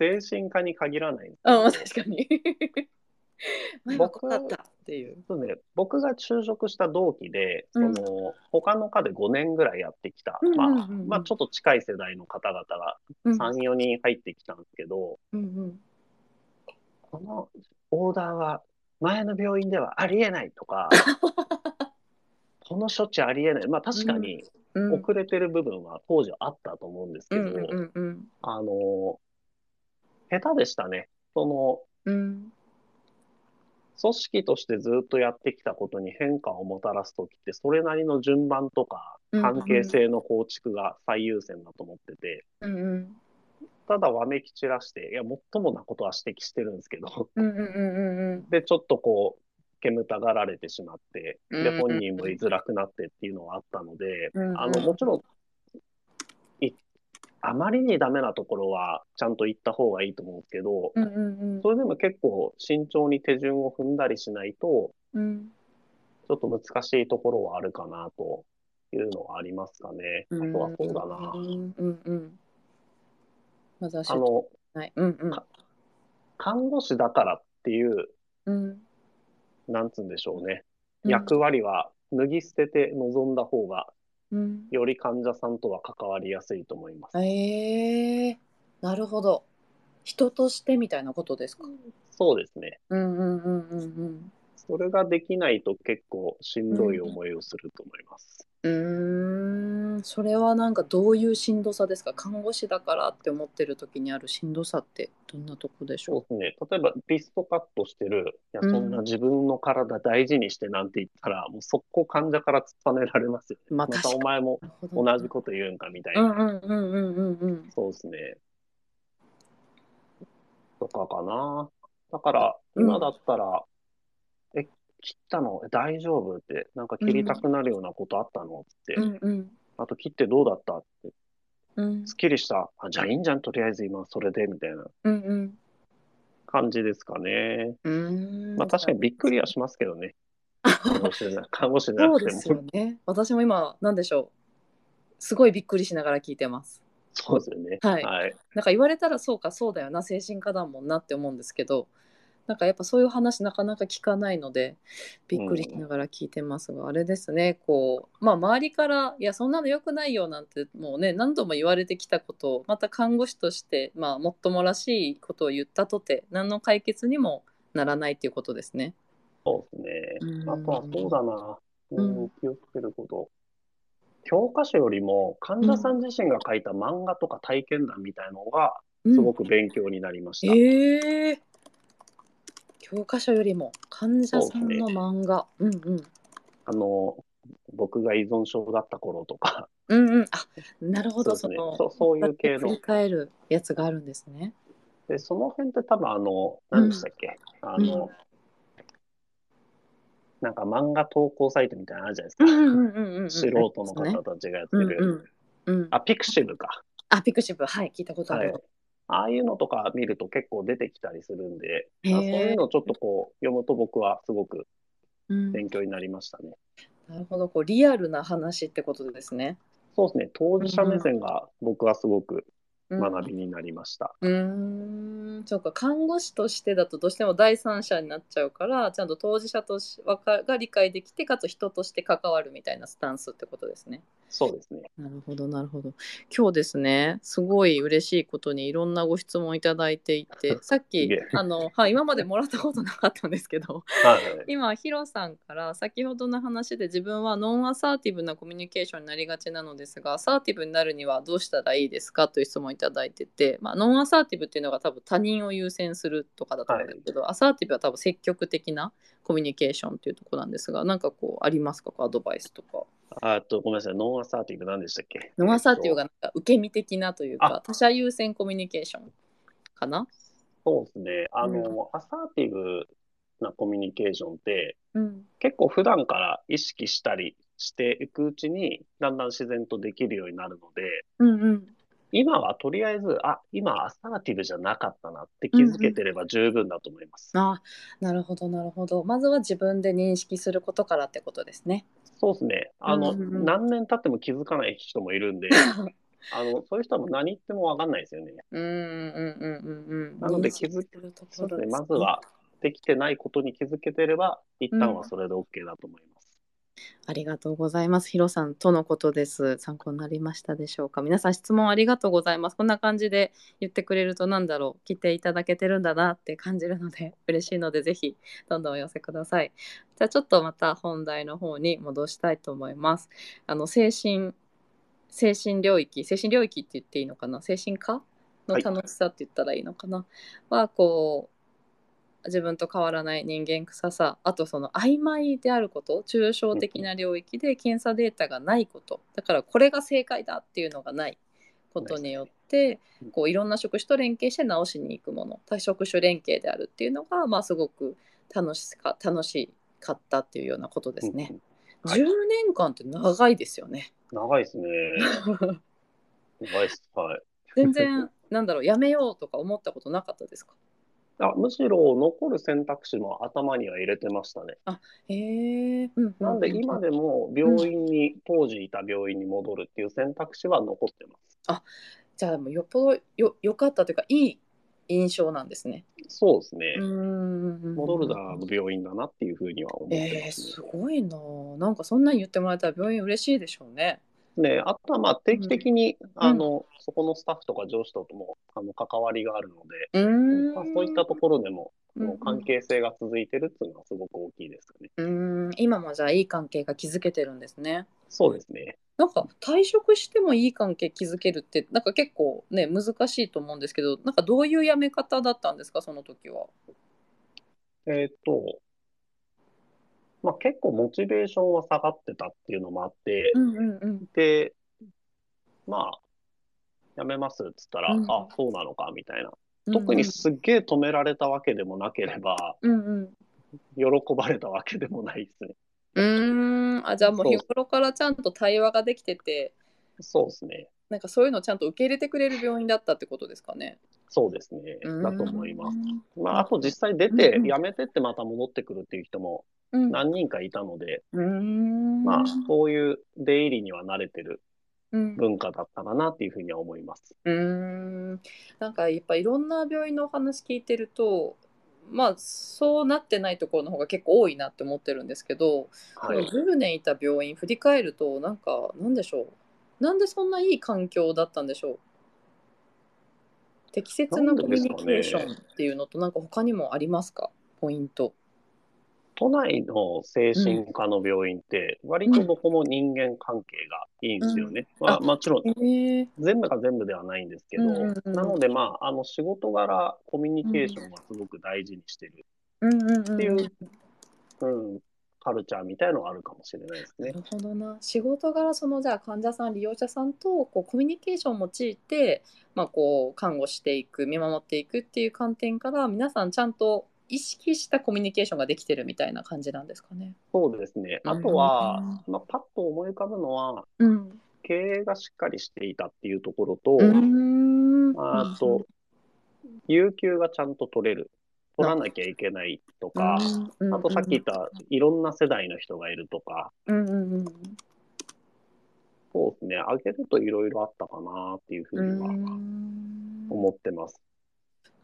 精神科に限らない。確かに。前はこうだったっていう。そうね、僕が就職した同期で、うん。その他の科で5年ぐらいやってきた、うんうんうんうん。まあ、まあちょっと近い世代の方々がうん。3、4人入ってきたんですけど、うんうん。このオーダーは前の病院ではありえないとか、この処置ありえない。まあ確かにうん。遅れてる部分は当時はあったと思うんですけど、うんうんうん。あの、下手でしたね。その、うん組織としてずっとやってきたことに変化をもたらすときって、それなりの順番とか関係性の構築が最優先だと思ってて、うんうん。ただわめき散らして、いや、もっともなことは指摘してるんですけど、うん で、ちょっとこう、煙たがられてしまって、で、本人も居づらくなってっていうのはあったので、うんうん。あの、もちろん、いあまりにダメなところはちゃんと言った方がいいと思うんですけど、うんうんうん。それでも結構慎重に手順を踏んだりしないと、うん。ちょっと難しいところはあるかなというのはありますかね。あとはそうだな。うん。うんうんまずはあの、はい。うんうん。か看護師だからっていう、うん。なんつうんでしょうね。うん。役割は脱ぎ捨てて臨んだ方が、うんより患者さんとは関わりやすいと思います。ええなるほど人としてみたいなことですか？そうですね。うんうんうんうんそれができないと結構しんどい思いをすると思います。うんうーんそれはなんかどういうしんどさですか？看護師だからって思ってる時にあるしんどさってどんなとこでしょそうですね。例えばリストカットしてる、いや、うんそんな自分の体大事にしてなんて言ったら、もう速攻患者から突っぱねられますよね。またまあ確かにお前もうなるほど同じこと言うんかみたいうんな。うんうんうんうんうんそうですね。かかな。だから、うん今だったら、え、切ったの大丈夫って、なんか切りたくなるようなことあったのって、うんうんあと切ってどうだったって、うんすっきりした。あ、じゃあいいんじゃん、とりあえず今それで、みたいなうんうん感じですかね。うーんまあ確かにびっくりはしますけどね。看護師な看護師なくてそうですよも。ね。私も今、なんでしょう。すごいびっくりしながら聞いてます。そうですよね。はいはい。なんか言われたらそうか、そうだよな、精神科だもんなって思うんですけど、なんかやっぱそういう話なかなか聞かないので、びっくりしながら聞いてますが、あれですね、こう、まあ周りから、いや、そんなの良くないよなんて、もうね、何度も言われてきたことを、また看護師として、まあ、もっともらしいことを言ったとて、何の解決にもならないっていうことですね。そうですね。うんあとはそうだな。ううんん、気をつけること。教科書よりも患者さん自身が書いた漫画とか体験談みたいのがうんすごく勉強になりました。ええ教科書よりも患者さんの漫画。うんうん。あの、僕が依存症だった頃とか、うんうん。あ、なるほど、そねそうの、そういう系の振り返るやつがあるんですね。で、その辺って多分あの、何でしたっけ、あの、なんか漫画投稿サイトみたいなのあるじゃないですか。うんうんうんうんうん。素人の方たちがやってうんる。うん。うん。あ、ピクシブか。あ、ピクシブ、はい、聞いたことあはいる。。ああいうのとか見ると結構出てきたりするんで、そういうのをちょっとこう読むと僕はすごくうん、勉強になりましたね。なるほど、こうリアルな話ってことですね。そうですね。当事者目線が僕はすごくうん学びになりました。うーん、そうか、看護師としてだとどうしても第三者になっちゃうから、ちゃんと当事者としわかが理解できて、かつ人として関わるみたいなスタンスってことですね。そうですね。なるほど、なるほど。今日ですね、すごい嬉しいことにいろんなご質問いただいていて、さっきあの、はい、今までもらったことなかったんですけど、はい。今、ヒロさんから先ほどの話で自分はノンアサーティブなコミュニケーションになりがちなのですが、アサーティブになるにはどうしたらいいですかという質問をいただいてて、まあ、ノンアサーティブっていうのが多分他人を優先するとかだと思うんですけど、アサーティブは多分積極的なコミュニケーションっていうところなんですが、なんかこうありますか？こうアドバイスとか。あと、ごめんなさい。ノンアサーティブ何でしたっけ？ノンアサーティブがなんか受け身的なというかあ、他者優先コミュニケーションかな？とそうですね。あの、アサーティブなコミュニケーションってうん。結構普段から意識したりしていくうちにだんだん自然とできるようになるので、うんうん。今はとりあえず、あ、今アサーティブじゃなかったなって気づけてれば十分だと思います。あなるほどなるほど。まずは自分で認識することからってことですね。そうですね。あの、うんうんうん何年経っても気づかない人もいるんで、あの、そういう人はもう何言ってもわかんないですよね。うんうんうんうんうん。なので気づするとこそうですね。まずはできてないことに気づけてれば、一旦はそれで OK だと思います。ありがとうございます。ヒロさんとのことです。参考になりましたでしょうか？皆さん質問ありがとうございます。こんな感じで言ってくれるとなんだろう、来ていただけてるんだなって感じるので 嬉しいのでぜひどんどんお寄せください。じゃあちょっとまた本題の方に戻したいと思います。あの精神精神領域、精神領域って言っていいのかな、精神科のはい楽しさって言ったらいいのかな、はこう自分と変わらない人間臭さあとその曖昧であること抽象的な領域で検査データがないことだからこれが正解だっていうのがないことによってうんこういろんな職種と連携して直しに行くもの多職種連携であるっていうのが、まあ、すごく楽しか楽しかったっていうようなことですね。はい10年間って長いですよね。長いですね。長いです。はい。全然なんだろうやめようとか思ったことなかったですか？あむしろ残る選択肢も頭には入れてましたね。へえ、うんなんで今でも病院に、当時いた病院に戻るっていう選択肢は残ってます。じゃあもうよっぽどよよかったというかいい印象なんですね。そうですね。ん戻るな病院だなっていうふうには思ってえー、ますすごいなあ。なんかそんなに言ってもらえたら病院嬉しいでしょうね。ね。ねあとはまあ定期的に、んあの、そこのスタッフとか上司ともあの関わりがあるので、うーんまあ、そういったところでも、うんもう関係性が続いてるっていうのはすごく大きいですよね。うーん今もじゃあいい関係が築けてるんですね。そうですね。なんか退職してもいい関係築けるってなんか結構ね難しいと思うんですけどなんかどういう辞め方だったんですかその時は？えっと、まあ結構モチベーションは下がってたっていうのもあって、うんうんうんで、まあ、やめますっつったら、うんあ、そうなのかみたいな特にすっげえ止められたわけでもなければ、うんうん。喜ばれたわけでもないですね。うーん。あ、じゃあもう日頃からちゃんと対話ができてて、そうですね。なんかそういうのをちゃんと受け入れてくれる病院だったってことですかね。そうですね。うんだと思います。まあ、あと実際出て辞めてってまた戻ってくるっていう人もうん。何人かいたので、うーん。まあ、そういう出入りには慣れてるうん文化だったかなっていうふうには思います。うーんなんかやっぱいろんな病院のお話聞いてるとまあそうなってないところの方が結構多いなって思ってるんですけど、はい。その10年いた病院振り返るとなんかなんでしょうなんでそんないい環境だったんでしょう？適切なコミュニケーションっていうのとなんか他にもありますか？ポイント。都内の精神科の病院って、割とどこも人間関係がいいんですよね。うん。あまあ、もちろん、へえ。全部が全部ではないんですけど、うんうんうんなので、まあ、あの仕事柄、コミュニケーションはすごく大事にしてるうんうんうんっていう、うん、カルチャーみたいのがあるかもしれないですねな。るほどな仕事柄そのじゃあ患者さん利用者さんとこうコミュニケーションを用いて、まあ、こう看護していく見守っていくっていう観点から皆さんちゃんと意識したコミュニケーションができてるみたいな感じなんですかね。そうですね。あとは、まあ、パッと思い浮かぶのは、うん、経営がしっかりしていたっていうところと、うんあと、有給がちゃんと取れる。取らなきゃいけないとか、うんあとさっき言ったいろんな世代の人がいるとか、うんうんうん。そうですね、あげるといろいろあったかなっていうふうにはうん。思ってます。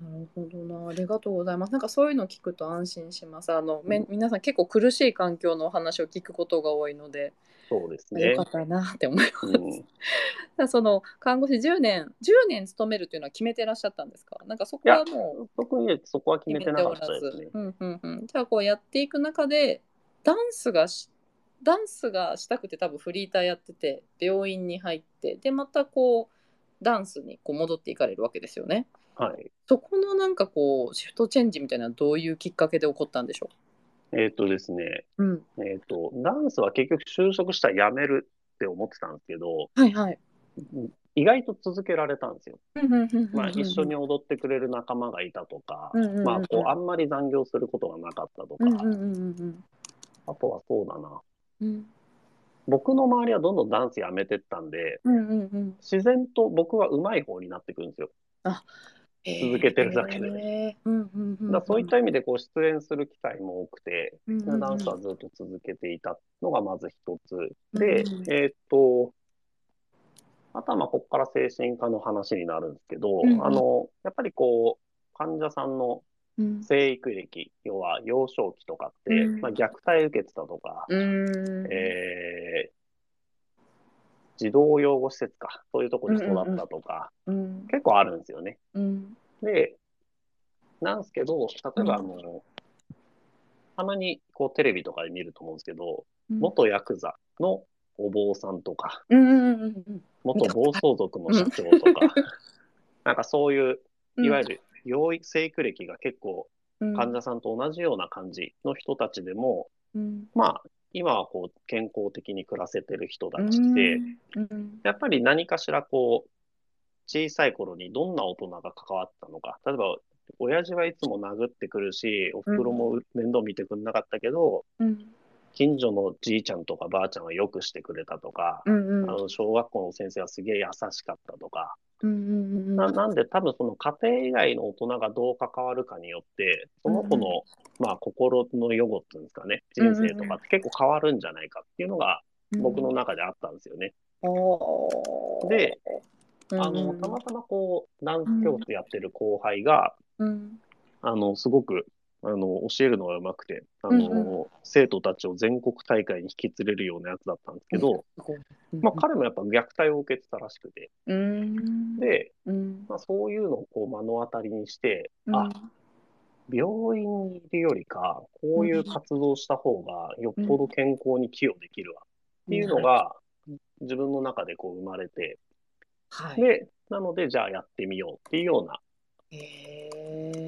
なるほどな。ありがとうございます。なんかそういうの聞くと安心します。あの、め皆さん結構苦しい環境のお話を聞くことが多いので、そうですねよか。ったなって思います。うん、じゃあその看護師10年10年勤めるというのは決めてらっしゃったんですか？なんかそこはもう特にそこは決めてなかおったですね。うんうんうん、じゃあこうやっていく中でダンスがしダンスがしたくて多分フリーターやってて病院に入ってでまたこうダンスにこう戻っていかれるわけですよね。はい。そこのなんかこうシフトチェンジみたいなのはどういうきっかけで起こったんでしょえっ、とですね、う、うん、えっ、と、ダンスは結局就職したら辞めるって思ってたんですけど、はいはい。意外と続けられたんですよ。まあ、一緒にう踊ってくれる仲間がいたとか、まあ、こう、あんまり残業することがなかったとか、あとはそうだな。うん僕の周りはどんどんダンスやめてったんで、自然と僕は上手い方になってくるんですよ。続けてるだけで。へーうんうんうんうん。だからそういった意味でこう出演する機会も多くて、うんうんうん。ダンスはずっと続けていたのがまず一つ。で、うん。えーっと、あとはまあここから精神科の話になるんですけど、うんうん。あの、やっぱりこう、患者さんのうん。生育歴、要は幼少期とかって、うん。まあ、虐待受けてたとか、うん。えー児童養護施設か、そういうところに育ったとか、うん結構あるんですよね。うん。で、なんですけど、例えばあの、たまにこうテレビとかで見ると思うんですけど、うん。元ヤクザのお坊さんとか、うんうんうんうん元暴走族の社長とか、なんかそういう、いわゆる養育生育歴が結構うん。患者さんと同じような感じの人たちでも、うん。まあ、今はこう健康的に暮らせてる人たちで、うん。やっぱり何かしらこう、小さい頃にどんな大人が関わったのか。例えば、親父はいつも殴ってくるし、お袋も面倒見てくれなかったけど、うん近所のじいちゃんとかばあちゃんはよくしてくれたとか、うんうん。あの小学校の先生はすげえ優しかったとか、うんうんうんななんで多分その家庭以外の大人がどう関わるかによって、その子の、まあ心の予後っていうんですかね、人生とかって結構変わるんじゃないかっていうのが僕の中であったんですよね。うんあの、たまたまこう、ダンス教室やってる後輩が、うん。あの、すごく、あの、教えるのが上手くて、あの、うん生徒たちを全国大会に引き連れるようなやつだったんですけど、まあ、彼もやっぱ虐待を受けてたらしくて、うん。で、うん。まあ、そういうのをこう目の当たりにして、うん。あ、病院にいるよりか、こういう活動した方がよっぽど健康に寄与できるわっていうのが、自分の中でこう生まれて、はい。で、なので、じゃあやってみようっていうような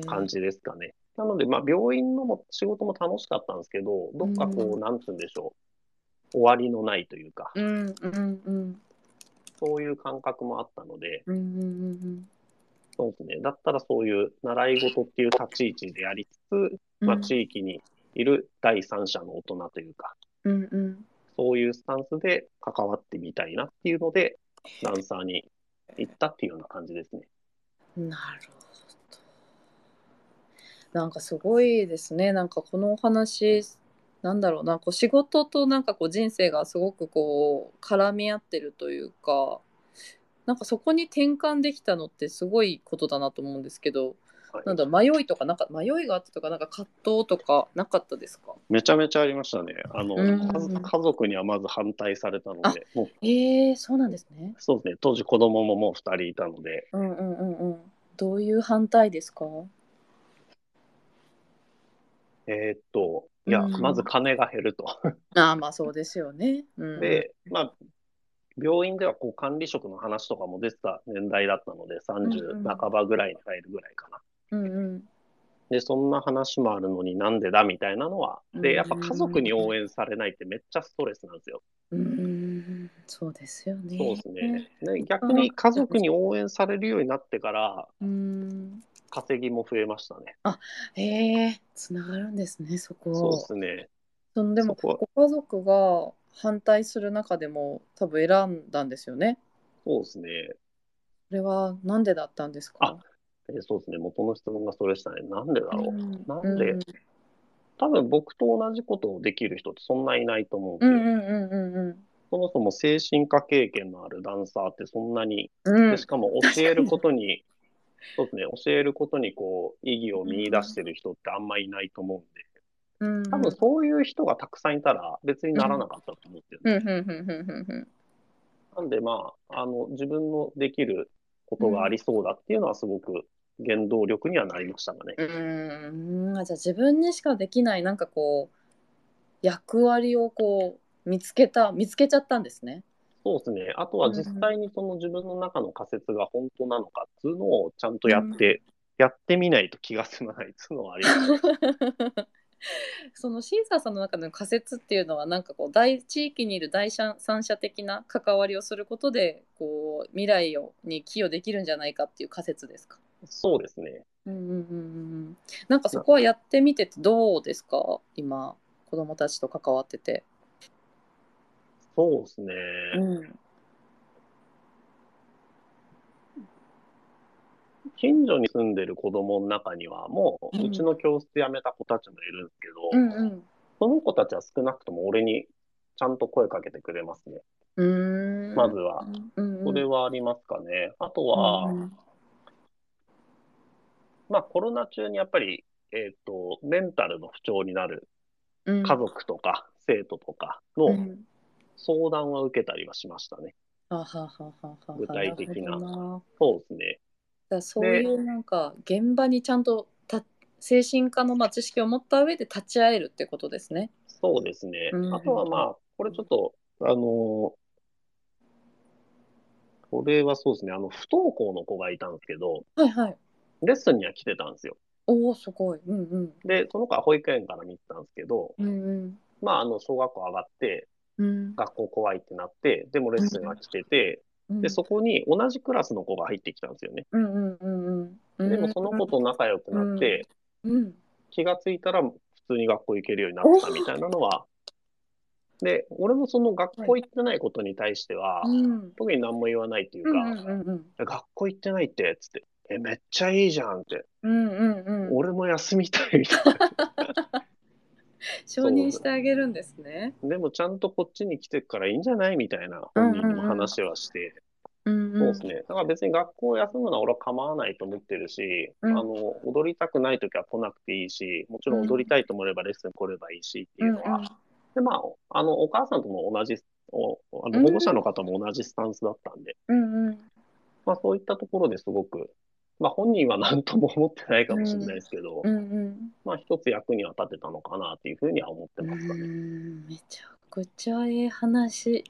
感じですかね。なので、まあ、病院のも仕事も楽しかったんですけど、どっかこう、うん。なんつうんでしょう、終わりのないというか、うんうんうん。そういう感覚もあったので、うんうんうんそうですね。だったらそういう習い事っていう立ち位置でありつつ、まあ、地域にいる第三者の大人というか、うんうん。そういうスタンスで関わってみたいなっていうので、ダンサーに行ったっていうような感じですね。なる。なんかすごいですね。なんかこのお話、なんだろうな、こう仕事となんかこう人生がすごくこう絡み合ってるというか、なんかそこに転換できたのってすごいことだなと思うんですけど、はいなんだ迷いとかなんか迷いがあったとかなんか葛藤とかなかったですか？めちゃめちゃありましたね。あの、家族にはまず反対されたので、もうえー、そうなんですね。そうですね、当時子供ももう2人いたので、うんうんうんうん。どういう反対ですか？えーっと、いや、うんまず金が減ると。ああまあそうですよね。うん、で、まあ、病院ではこう管理職の話とかも出てた年代だったので、うん30半ばぐらいに入るぐらいかな。うんうんで、そんな話もあるのになんでだみたいなのは、で、やっぱ家族に応援されないってめっちゃストレスなんですよ。うんそうですよね。そうですね。で逆に家族に応援されるようになってから、うん。稼ぎも増えましたね。ええつながるんですね、そこ。そうですね。そのでもご家族が反対する中でも多分選んだんですよね。そうですね。それはなんでだったんですか？えーそうですね。元の質問がそれでしたね。なんでだろう。んなんで？うん多分僕と同じことをできる人ってそんないないと思うん。うんうんうんうんそもそも精神科経験のあるダンサーってそんなに、うん。でしかも教えることに、そうですね、教えることにこう意義を見出してる人ってあんまいないと思うんで、うん。多分そういう人がたくさんいたら別にならなかったと思ってるんで。なん。でまあ、あの、自分のできることがありそうだっていうのはすごく原動力にはなりましたかね。うーん。あじゃあ自分にしかできないなん。かこう役割をこう見つけた見つけちゃったん。ですね。そうですね。あとは実際にその自分の中の仮説が本当なのかっていうのをちゃんとやって、やってみないと気が済まないっていうのはあります。そのシーサーさんの中での仮説っていうのはなんかこう大地域にいる第三者的な関わりをすることでこう未来をに寄与できるんじゃないかっていう仮説ですか？そうですね。うんうんうんうん。なんかそこはやってみててどうですか？今子供たちと関わってて。そうですね。うん近所に住んでる子供の中にはもう、うちの教室辞めた子たちもいるんですけど、うんうんその子たちは少なくとも俺にちゃんと声かけてくれますね。うーんまずは。うんうん、それはありますかね。あとは、うんまあコロナ中にやっぱり、えっ、と、メンタルの不調になるうん家族とか生徒とかのうん相談は受けたりはしましたね。あはははは具体的なそうですね。だそういうなんか現場にちゃんとた精神科のまあ知識を持った上で立ち会えるってことですね。そうですね。うんあとはまあ、これちょっと、あのーこれはそうですね。あの、不登校の子がいたんですけど、はいはい。レッスンには来てたんですよ。おおすごい。うんうんで、その子は保育園から見てたんですけど、うんうんまあ、あの、小学校上がって、うん学校怖いってなって、でもレッスンは来てて、うん。で、そこに同じクラスの子が入ってきたんですよね。でもその子と仲良くなって、うん。気がついたら普通に学校行けるようになったみたいなのは、で、俺もその学校行ってないことに対しては、うん。特に何も言わないというか、学校行ってないって、つって、え、めっちゃいいじゃんって。俺も休みたいみたいな。承認してあげるんですね。でもちゃんとこっちに来てからいいんじゃないみたいな本人にも話はして、うんうん。そうですね。だから別に学校を休むのは俺は構わないと思ってるし、うんあの、踊りたくないときは来なくていいし、もちろん踊りたいと思えばレッスン来ればいいしっていうのは、うんうんで、まあ、あの、お母さんとも同じ、おあうんの保護者の方も同じスタンスだったんで、うんうん。まあそういったところですごく、まあ本人は何とも思ってないかもしれないですけど、うんうん。まあ一つ役には立てたのかなっていうふうには思ってうますかね。んめちゃくちゃええ話。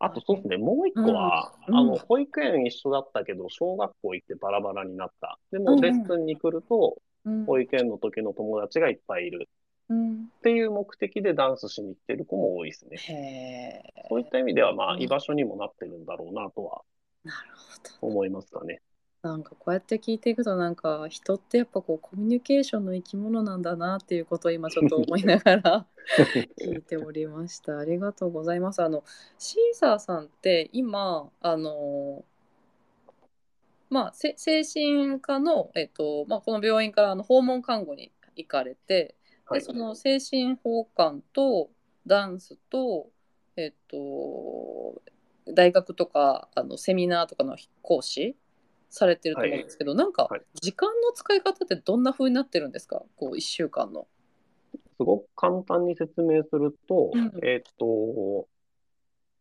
あとそうですね、もう一個は、うんあの、保育園一緒だったけど、小学校行ってバラバラになった。でもレッスンに来ると、うん保育園の時の友達がいっぱいいるうん。っていう目的でダンスしに行ってる子も多いですね。そういった意味では、まあ、うん居場所にもなってるんだろうなとは。思いますかね。なんかこうやって聞いていくとなんか人ってやっぱこうコミュニケーションの生き物なんだなっていうことを今ちょっと思いながら聞いておりました。ありがとうございます。あのシーサーさんって今あのまあせ精神科のえっとまあこの病院からあの訪問看護に行かれて、はいでその精神奉還とダンスとえっと大学とかあのセミナーとかの講師されてると思うんですけど、なんかはい。時間の使い方ってどんな風になってるんですか？こう1週間の。すごく簡単に説明すると、うん。えっと、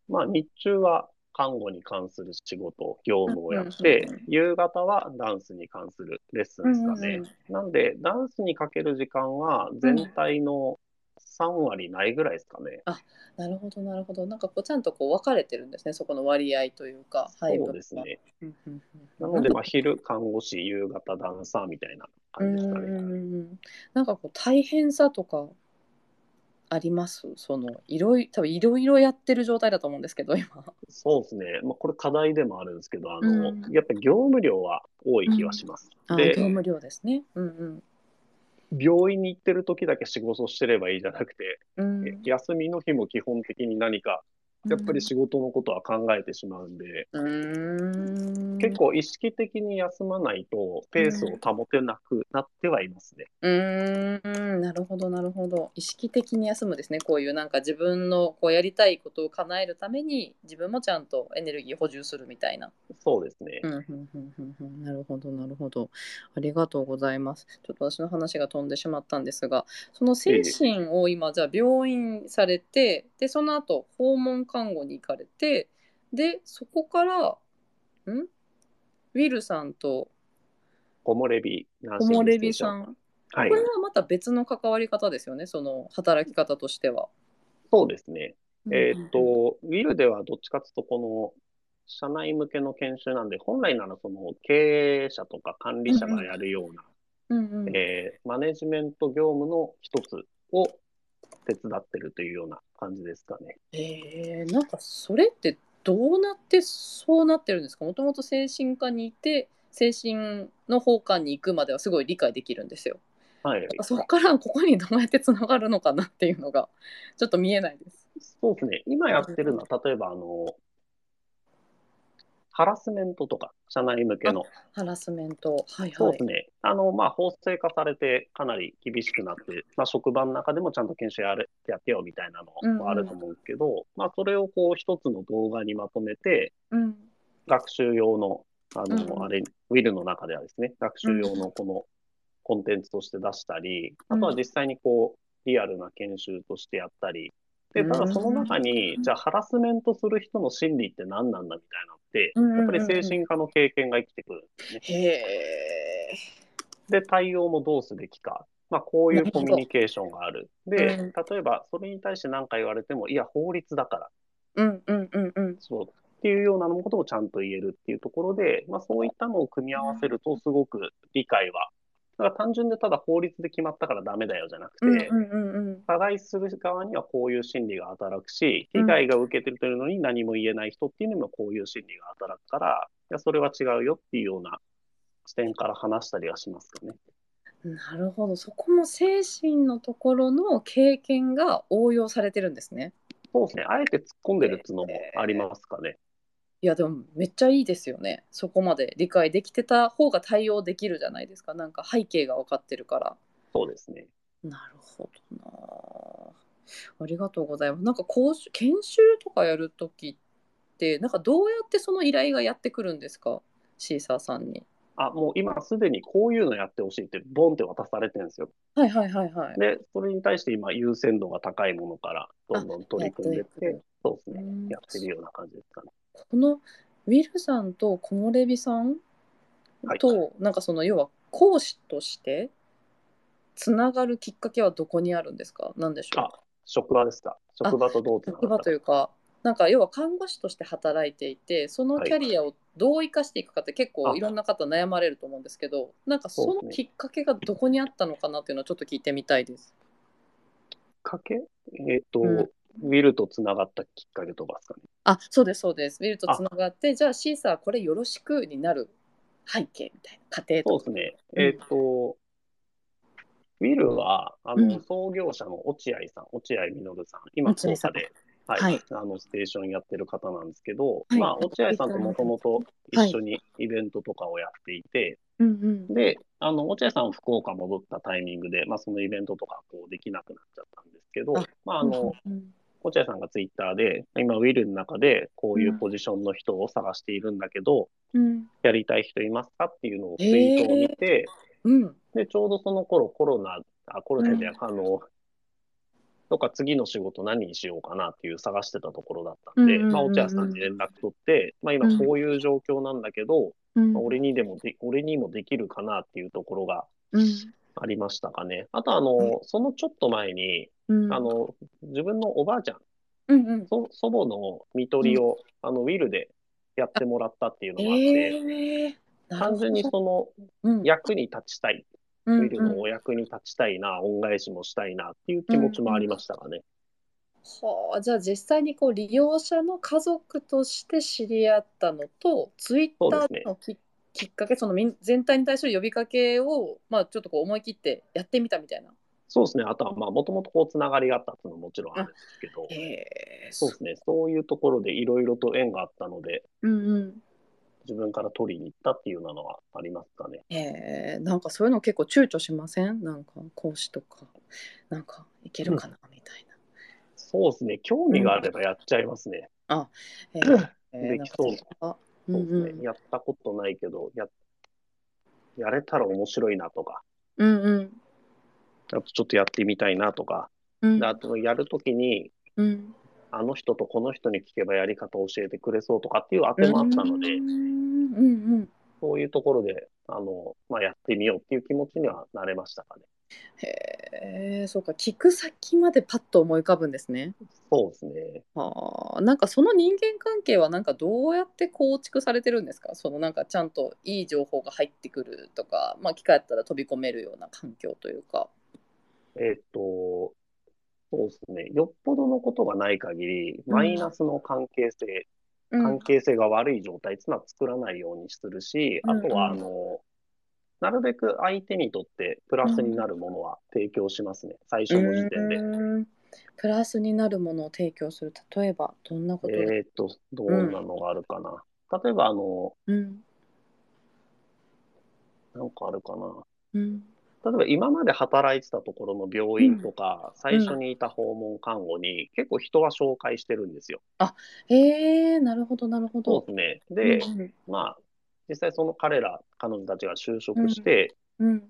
まあ日中は看護に関する仕事、業務をやって、うんうんうん夕方はダンスに関するレッスンですかね。うんうん。なんで、ダンスにかける時間は全体の3割ないぐらいですかね。なるほどなるほどなんかこうちゃんとこう分かれてるんですねそこの割合というか配分がそうですね。うんうんうんなので、まあ、昼看護師、夕方ダンサーみたいな感じですかね。うんうんうんなんかこう大変さとかあります？そのいろいろ多分いろいろやってる状態だと思うんですけど今。そうですね。まあ、これ課題でもあるんですけど、あの、うんやっぱり業務量は多い気はします。あで業務量ですね。うん病院に行ってる時だけ仕事してればいいじゃなくて、うん。うん休みの日も基本的に何か、やっぱり仕事のことは考えてしまうんで、うーん結構意識的に休まないとペースを保てなくなってはいますね。うーんなるほどなるほど意識的に休むですねこういうなんか自分のこうやりたいことを叶えるために自分もちゃんとエネルギー補充するみたいな。そうですね。うんうんうんうんうんなるほどなるほどありがとうございます。ちょっと私の話が飛んでしまったんですがその精神を今じゃあ病院されてでその後訪問看護に行かれてでそこからん？ウィルさんと木漏れ日、ナー木シン漏れ日グステーション。さんはいこ。れはまた別の関わり方ですよね、その働き方としては。そうですね。えーっと、ウィルではどっちかというと、この、社内向けの研修なんで、本来ならその経営者とか管理者がやるような、うんうん、えーマネジメント業務の一つを手伝ってるというような感じですかね。えー、なんかそれってどうなってそうなってるんですか？もともと精神科にいて精神の奉還に行くまではすごい理解できるんですよ。はい。そこからここにどうやってつながるのかなっていうのがちょっと見えないです。そうですね。今やってるのは、例えば、あの、ハラスメントとか、社内向けの、ハラスメント。はいはい。そうです。ね。あの、まあ、法制化されてかなり厳しくなって、まあ、職場の中でもちゃんと研修やれやってよみたいなのもあると思うんですけど、まあ、それをこう、一つの動画にまとめて、うん。学習用の、あの、うんあれ、ウィルの中ではですね、学習用のこのコンテンツとして出したり、うん。あとは実際にこう、リアルな研修としてやったり、で、ただその中に、うんじゃあハラスメントする人の心理って何なんだみたいなのって、やっぱり精神科の経験が生きてくるんですね。へえ。で、対応もどうすべきか。まあ、こういうコミュニケーションがある。で、うん例えば、それに対して何か言われても、いや、法律だから、うんうんうんうん。そう、っていうようなことをちゃんと言えるっていうところで、まあ、そういったのを組み合わせると、すごく理解は、だから単純でただ法律で決まったからダメだよじゃなくて。加害する側にはこういう心理が働くし、被害が受けてるというのに何も言えない人っていうのにもこういう心理が働くから、いや、それは違うよっていうような視点から話したりはしますかね。なるほどそこも精神のところの経験が応用されてるんですね。そうですね。あえて突っ込んでるっていうのもありますかね。いやでもめっちゃいいですよねそこまで理解できてた方が対応できるじゃないですかなんか背景が分かってるから。そうですね。なるほどなありがとうございます。なんか講習研修とかやるときってなんかどうやってその依頼がやってくるんですか？シーサーさんに。あ、もう今すでにこういうのやってほしいってボンって渡されてるんですよ。はいはいはいはい。で、それに対して今優先度が高いものからどんどん取り組んでってそうですねうん。やってるような感じですかね。このウィルさんと木漏れ日さんはい。と、なんかその要は講師としてつながるきっかけはどこにあるんですか？何でしょう？あ、職場ですか？職場とどう職場。というかなんか要は看護師として働いていてそのキャリアをどう生かしていくかって結構あ。いろんな方悩まれると思うんですけどなんかそのきっかけがどこにあったのかなっていうのをちょっと聞いてみたいです。きっかけ？えっと、うんウィルとつながったきっかけとかですかね。あそうですそうです。ウィルとつながってじゃあシーサーこれよろしくになる背景みたいな過程とか。そうですね。えっ、と、ウィルは、あの、うん。創業者の落合さん、落合実さん、今、落合さん。福岡で、はい、はい。あの、ステーションやってる方なんですけど、はい。まあ、落合さんともともと一緒にイベントとかをやっていて、うんうん。で、あの、落合さん福岡戻ったタイミングで、まあ、そのイベントとか、こう、できなくなっちゃったんですけどあ、まあ、あの、うんうん落合さんがツイッターで、今、ウィルの中で、こういうポジションの人を探しているんだけど、うん。やりたい人いますかっていうのをツイートを見て、うん。で、ちょうどその頃コロナ、あ、コロナで、うん。あの、とか次の仕事何にしようかなっていう探してたところだったんで、まあ、落合さんに連絡取って、まあ今こういう状況なんだけど、うん。まあ俺にでもで、俺にもできるかなっていうところがうんありましたかね。あとあの、そのちょっと前に、うん。あの、自分のおばあちゃん、うんうん。そ祖母の看取りを、あの、ウィルでやってもらったっていうのがあって、ええ。単純にそのうん。役に立ちたい、うんウィルのお役に立ちたいな、恩返しもしたいなっていう気持ちもありましたかね。はあ、じゃあ実際にこう利用者の家族として知り合ったのとツイッターのき,、きっかけその全体に対する呼びかけを、まあ、ちょっとこう思い切ってやってみたみたいな。そうですね。あとは、まあ、もともとこう、つながりがあったっていうのももちろんあるんですけど、そうですね。そういうところでいろいろと縁があったので、うんうん自分から取りに行ったっていうのはありますかね。へえなんかそういうの結構躊躇しません？なんか講師とかなんかいけるかなみたいそうですね。興味があればやっちゃいますね。な。へ ええできそうあうそうんですね。うんやったことないけど、や、やれたら面白いなとか、うんうん。あとちょっとやってみたいなとか、うん。であとやるときに、うん。あの人とこの人に聞けばやり方を教えてくれそうとかっていう当てもあったので、うんうん。そういうところで、あの、まあ、やってみようっていう気持ちにはなれましたかね。へえそうか聞く先までパッと思い浮かぶんですね。そうですね。あーなんかその人間関係はなんかどうやって構築されてるんですか？そのなんかちゃんといい情報が入ってくるとか、まあ、機会あったら飛び込めるような環境というか。えっと、そうですね。よっぽどのことがない限り、うんマイナスの関係性、うん関係性が悪い状態っていうのは作らないようにするし、うんあとは、うんあの、なるべく相手にとってプラスになるものは提供しますね。最初の時点で。うんプラスになるものを提供する例えばどんなことで、えっと、どんなのがあるかな。例えば、あの、うんなんかあるかな。うん例えば今まで働いてたところの病院とか、最初にいた訪問看護に結構人は紹介してるんですよ。へえなるほどなるほど。そうですね。で、うんまあ、実際その彼ら、彼女たちが就職して、うん。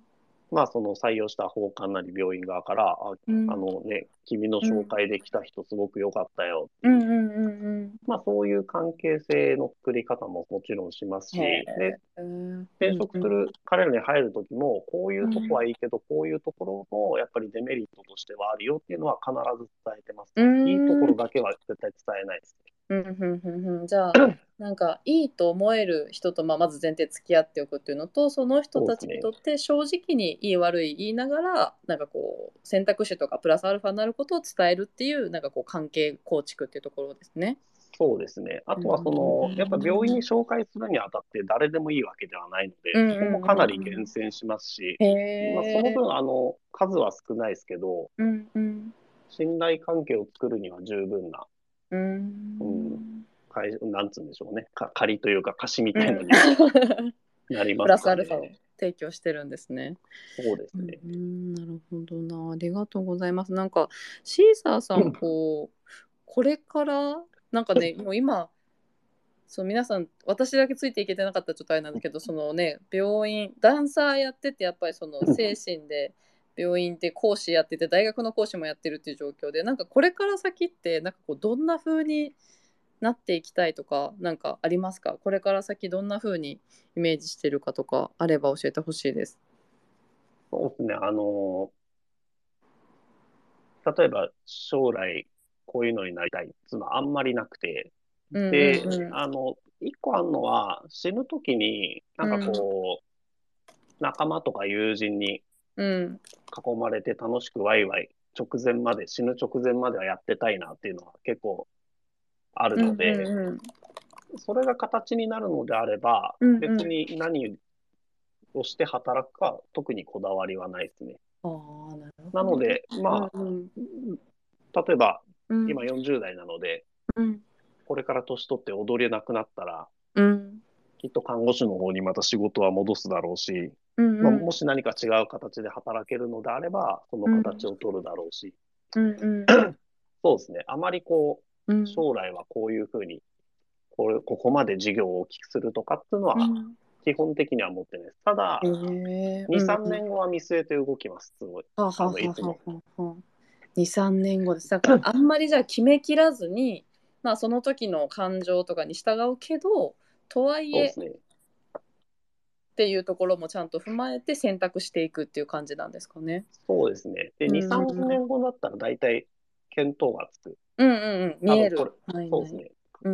まあその採用した法官なり病院側から、あうん。あのね、君の紹介できた人すごく良かったよ。うんうまあそういう関係性の作り方ももちろんしますし、へで、え転職する彼らに入るときも、こういうとこはいいけど、こういうところもやっぱりデメリットとしてはあるよっていうのは必ず伝えてます。うん。いいところだけは絶対伝えないですね。うんうんうんうん。じゃあなんかいいと思える人と、まあ、まず前提付き合っておくっていうのとその人たちにとって正直にいい悪い言いながらなんかこう選択肢とかプラスアルファになることを伝えるっていうなんかこう関係構築っていうところですね。そうですね。あとはその、やっぱ病院に紹介するにあたって誰でもいいわけではないので、うん。うんうんそこもかなり厳選しますし、へまあ、その分、あの、数は少ないですけど、うんうん。信頼関係を作るには十分な、うんうん会なんつうんでしょうね、か仮というか貸しみたいのに なりプラますかね。スアルファを提供してるんですね。そうですね。うん、なるほどな。ありがとうございます。なんか、シーサーさん、こう、これから、なんかね、もう今、そう皆さん私だけついていけてなかったらちょっとあれなんだけどそのね病院ダンサーやっててやっぱりその精神で病院で講師やってて大学の講師もやってるっていう状況でなんかこれから先ってなんかこうどんな風になっていきたいとかなんかありますか？これから先どんな風にイメージしてるかとかあれば教えてほしいです。そうですね。あの、例えば将来こういうのになりたい。っていうのはあんまりなくて、うんで、うんうん。あの、一個あるのは、死ぬときに、なんかこう、仲間とか友人にうん。囲まれて楽しくワイワイ、直前まで、死ぬ直前まではやってたいなっていうのは結構あるので、うんうんそれが形になるのであれば、うんうん。別に何として働くか、特にこだわりはないですね。ああ、なるほど。なので、まあ、うん例えばうん、今40代なので、うん、これから年取って踊れなくなったら、うん、きっと看護師の方にまた仕事は戻すだろうし、うん、まあ、もし何か違う形で働けるのであれば、その形を取るだろうし、うん、うん、そうですね、あまりこうん、う、将来はこういうふうに、これここまで事業を大きくするとかっていうのは、うん。基本的には持ってないです。ただ、へえ。2、3年後は見据えて動きます、すごい。はあはあはは。あはあ23年後です。だから あんまりじゃあ決めきらずにまあその時の感情とかに従うけどとはいえね。っていうところもちゃんと踏まえて選択していくっていう感じなんですかね。そうですね。で、うん2、3年後だったら大体見当がつく。うんうんうん見えるそうですね。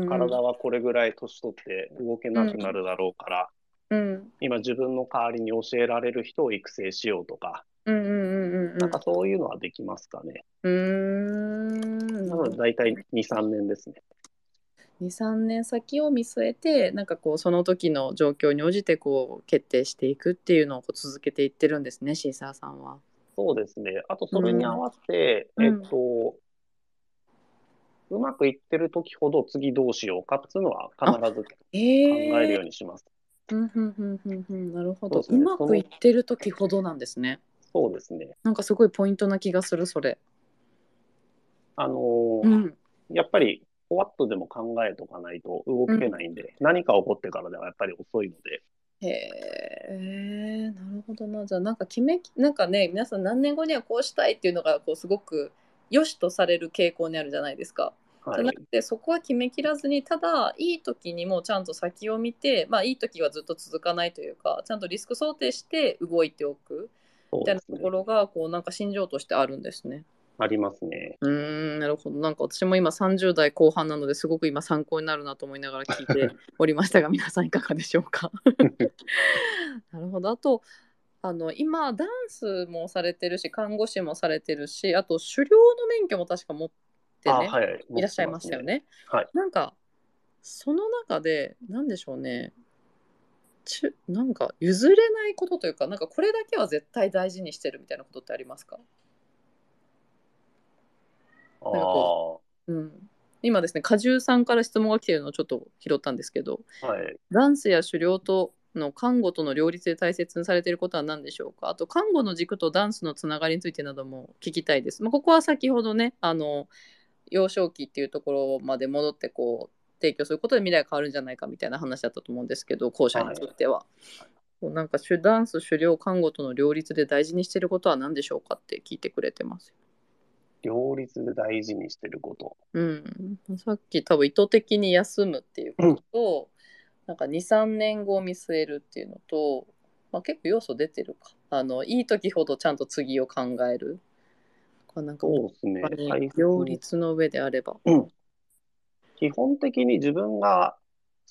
体はこれぐらい年取って動けなくなるだろうから、うん今自分の代わりに教えられる人を育成しようとか、うんうんうんうんうんなんかそういうのはできますかね。うーんなので大体2、3年ですね。23年先を見据えてなんかこうその時の状況に応じてこう決定していくっていうのをこう続けていってるんですねシーサーさんは。そうですね。あとそれに合わせて、うんえっと、うまくいってる時ほど次どうしようかっていうのは必ず考ええるよーうにします。うんうんうんうんうんなるほどう,、そうまくいってる時ほどなんですね。そうですね。なんかすごいポイントな気がするそれ。あのーうんやっぱり、ふわっとでも考えとかないと動けないんで、何か起こってからではやっぱり遅いので、へえなるほどなじゃあなんか決めなんかね皆さん何年後にはこうしたいっていうのがこうすごく良しとされる傾向にあるじゃないですか。はいじゃな。くてそこは決めきらずにただいい時にもちゃんと先を見てまあいい時はずっと続かないというかちゃんとリスク想定して動いておくみたいな。ところがこうなんか心情としてあるんですね。ありますね。うーんなるほどなんか私も今30代後半なのですごく今参考になるなと思いながら聞いて おりましたが皆さんいかがでしょうか？なるほどあとあの今ダンスもされてるし看護師もされてるしあと狩猟の免許も確か持ってね、あ、はい。いらっしゃいましたよね。はいなんかその中で何でしょうねちゅなんか譲れないことというかなんかこれだけは絶対大事にしてるみたいなことってありますか、あなんかこうん、今ですね果汁さんから質問が来ているのをちょっと拾ったんですけどあ、はい。ダンスや狩猟との看護との両立で大切にされていることは何でしょうか？あと看護の軸とダンスのつながりについてなども聞きたいです。まあ、ここは先ほどねあの幼少期っていうところまで戻ってこう提供することで未来が変わるんじゃないかみたいな話だったと思うんですけど後者については。こうなんか狩ダンス狩猟看護との両立で大事にしていることは何でしょうかって聞いてくれてます。両立で大事にしてること。うん、さっき多分意図的に休むっていうことと、なんか23年後を見据えるっていうのと、まあ、結構要素出てるか。あのいい時ほどちゃんと次を考える。なんかそうですね。両立の上であれば。基本的に自分が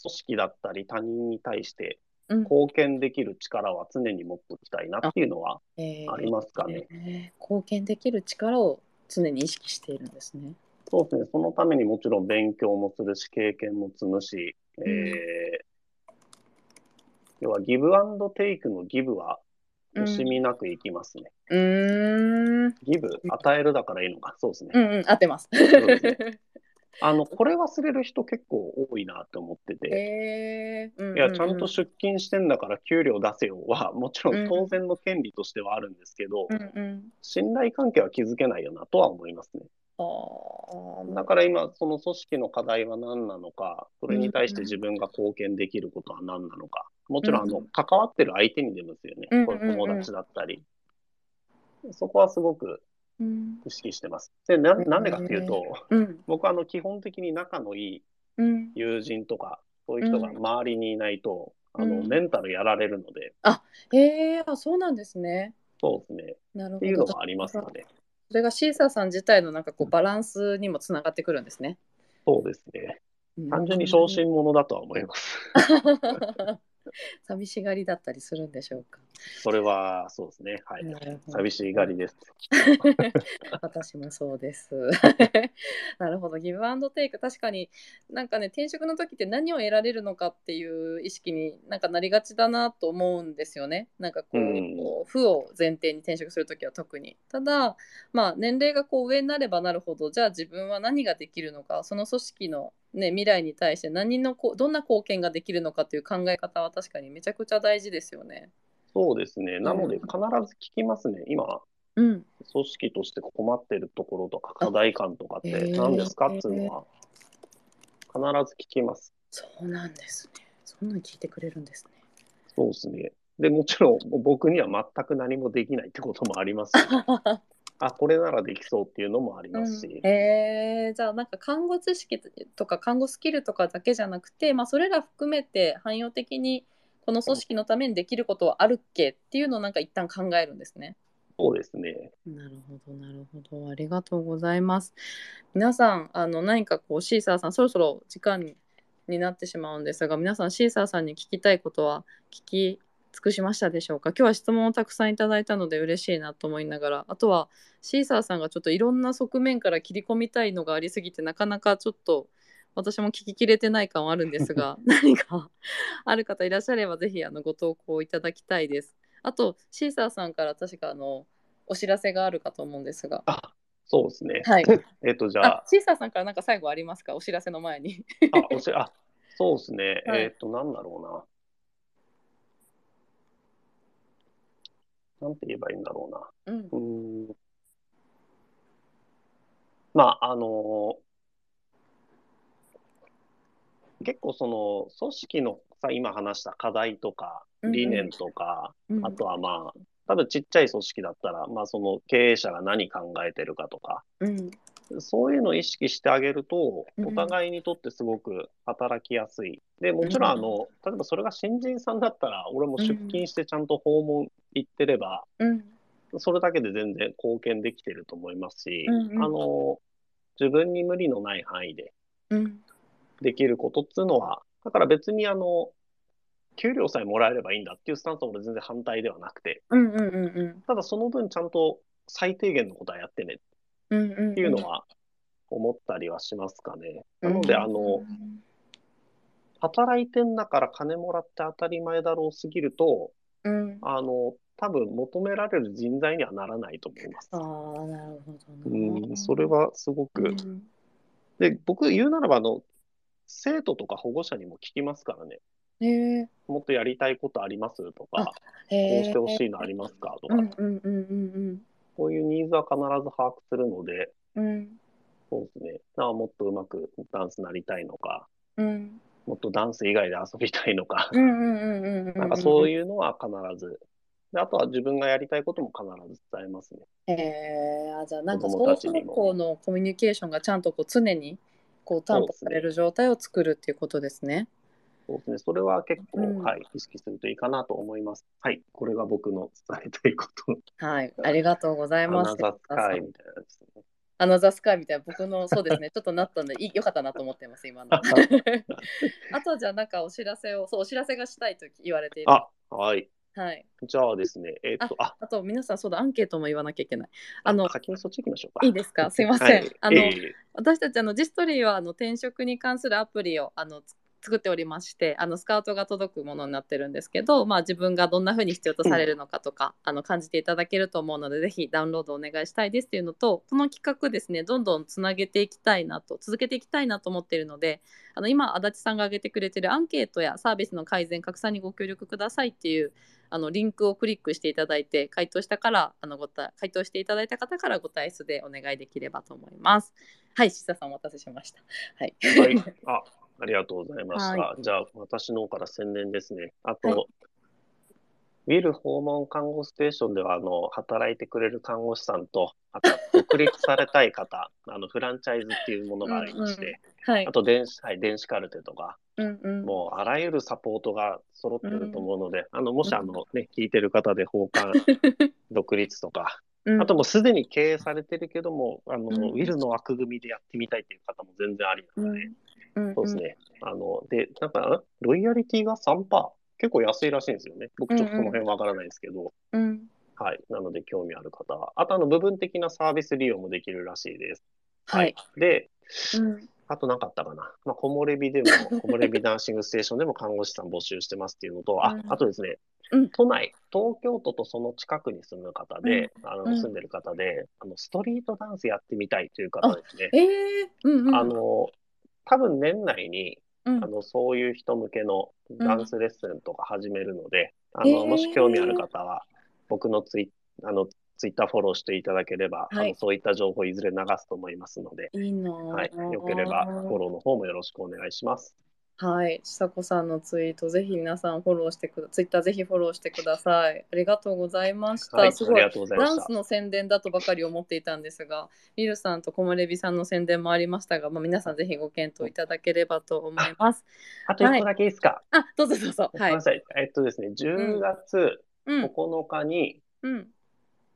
組織だったり他人に対してうん。貢献できる力は常に持っておきたいなっていうのはえーありますかね。えー貢献できる力を常に意識しているんですね。そうですね。そのためにもちろん勉強もするし、経験も積むし、えー要はギブアンドテイクのギブは惜しみなくいきますね。うーんギブ、与えるだからいいのか。そうですね。うんうん合ってます。ですね あの、これ忘れる人結構多いなって思ってて。えー。うんうんうん。いや、ちゃんと出勤してんだから給料出せよは、もちろうん。ん当然の権利としてはあるんですけど、うんうん。信頼関係は築けないよなとは思いますね。だから今、その組織の課題は何なのか、それに対して自分が貢献できることは何なのか、もちろんあの、うん関わってる相手にでもですよね、友達だったり。そこはすごくうん意識してます。で、ななんでかっていうと、うん僕はあの基本的に仲のいいうん友人とか、そういう人が周りにいないと、あのうんメンタルやられるので、えー、あそうなんですね。そうですね。なるほど。っていうのがありますので、それがシーサーさん自体のなんかこうバランスにもつながってくるんですね。そうですね。単純に小心者だとは思います。寂しがりだったりするんでしょうか。それはそうですね。はい。寂しがりです。私もそうです。なるほど。ギブアンドテイク。確かになんかね、転職の時って何を得られるのかっていう意識になんかなりがちだなと思うんですよね。なんかこう、うん、負を前提に転職する時は特に。ただ、まあ年齢がこう上になればなるほど、じゃあ自分は何ができるのか、その組織のね、未来に対して何のこどんな貢献ができるのかという考え方は確かにめちゃくちゃ大事ですよね。そうですね。なので必ず聞きますね。今、うん、組織として困ってるところとか課題感とかって何ですかっていうのは必ず聞きます。そうなんですね。そんなに聞いてくれるんですね。そうですね。で、もちろん僕には全く何もできないってこともありますし、あ、これならできそうっていうのもありますし。うん、えー、じゃあなんか看護知識とか看護スキルとかだけじゃなくて、まあ、それら含めて汎用的にこの組織のためにできることはあるっけっていうのをなんか一旦考えるんですね。そうですね。なるほど、なるほど。ありがとうございます。皆さん、あの何かこうシーサーさん、そろそろ時間にになってしまうんですが、皆さんシーサーさんに聞きたいことは聞き尽くしましたでしょうか？今日は質問をたくさんいただいたので嬉しいなと思いながらあとはシーサーさんがちょっといろんな側面から切り込みたいのがありすぎてなかなかちょっと私も聞ききれてない感はあるんですが 何かある方いらっしゃればぜひあのご投稿いただきたいです。あとシーサーさんから確かあのお知らせがあるかと思うんですが。あそうですね。はい。えっとじゃあシーサーさんから何か最後ありますか？お知らせの前にあおしあそうですね。はい、えっとなんだろうな。なんて言えばいいんだろうな。うん。うんまあ、あの結構その組織のさ今話した課題とか理念とか、うんうん、あとはまあ多分ちっちゃい組織だったら、まあ、その経営者が何考えてるかとか、うん、そういうのを意識してあげると、お互いにとってすごく働きやすい。で、もちろん、あの、例えばそれが新人さんだったら、俺も出勤してちゃんと訪問行ってれば、それだけで全然貢献できてると思いますし、あの、自分に無理のない範囲でできることっていうのは、だから別にあの、給料さえもらえればいいんだっていうスタンスは俺全然反対ではなくて、ただその分ちゃんと最低限のことはやってね。っていうのは思ったりはしますかね。なので、あの、働いてんだから金もらって当たり前だろうすぎると、うん、あの、多分求められる人材にはならないと思います。ああ、なるほど、ね、うん、それはすごく。うん、で、僕言うならば、あの、生徒とか保護者にも聞きますからね。えもっとやりたいことありますとか、こうしてほしいのありますかとか、こういうニーズは必ず把握するので、うん、そうですね。だからもっとうまくダンスなりたいのか、うん、もっとダンス以外で遊びたいのか、なんかそういうのは必ず。であとは自分がやりたいことも必ず伝えますね。えー、じゃあなんか双方向のコミュニケーションがちゃんとこう常にこう担保される状態を作るっていうことですね。そうですね。それは結構、うん、はい、意識するといいかなと思います。はい。これが僕の伝えたいこと。はい。ありがとうございます。アナザースカイみたいなやつね。アナザースカイみたいな、僕の、そうですね、ちょっとなったんで、いよかったなと思ってます、今の。あとはじゃあ、なんかお知らせを、そう、お知らせがしたいと言われている。あ、はい。はい。じゃあですね、えー、っと、ああと皆さん、そうだ、アンケートも言わなきゃいけない。あの、先にそっち行きましょうか。いいですか、すいません。はい、あの、えー、私たち、あの、ジストリーは、あの、転職に関するアプリを、あの、作っておりましてあのスカウトが届くものになってるんですけど、まあ、自分がどんな風に必要とされるのかとか、うん、あの感じていただけると思うのでぜひダウンロードお願いしたいですっていうのとこの企画ですねどんどんつなげていきたいなと続けていきたいなと思っているのであの今足立さんが挙げてくれてるアンケートやサービスの改善拡散にご協力くださいっていうあのリンクをクリックしていただいて回答したからあのごた回答していただいた方からご退出でお願いできればと思います。はい、さんお待たせしました。はい。はい、あありがとうございました。はい、じゃあ、私の方から宣伝ですね。あと、はい、ウィル訪問看護ステーションでは、あの、働いてくれる看護師さんと、あと、独立されたい方、あの、フランチャイズっていうものがありまして、うんうん、はい、あと電子、はい、電子カルテとか、うんうん、もう、あらゆるサポートが揃ってると思うので、うん、あの、もし、あの、ね、聞いてる方で、訪韓、独立とか、あともうすでに経営されてるけども、あの、うん、ウィルの枠組みでやってみたいっていう方も全然ありなので、そうですね。あの、で、なんか、ロイヤリティが3%、結構安いらしいんですよね。僕ちょっとその辺わからないんですけど、うん。はい。なので興味ある方は。あとあの部分的なサービス利用もできるらしいです。はい。。で、うん。あとなかったかな。まあ、木漏れ日でも、木漏れ日ダンシングステーションでも看護師さん募集してますっていうのと、あう、んあとですね、うん都内、東京都とその近くに住む方で、あのうん住んでる方で、あの、ストリートダンスやってみたいという方ですね。ええうんうん。あの、多分年内に、うん。あの、そういう人向けのダンスレッスンとか始めるので、あの、へー。もし興味ある方は、僕のツイあのツイッターフォローしていただければ、はい。あのそういった情報いずれ流すと思いますので、いいはい、よければフォローの方もよろしくお願いします。はい、ちさこさんのツイートぜひ皆さんフォローしてくだツイッターぜひフォローしてください。ありがとうございました。はい、あすごいダンス。の宣伝だとばかり思っていたんですが、ミルさんとコモレビさんの宣伝もありましたが、まあ、皆さんぜひご検討いただければと思います。あと一個だけいいですか、あ、どうぞどうぞ。はい。えっとですね、10月うん、9日に、うん、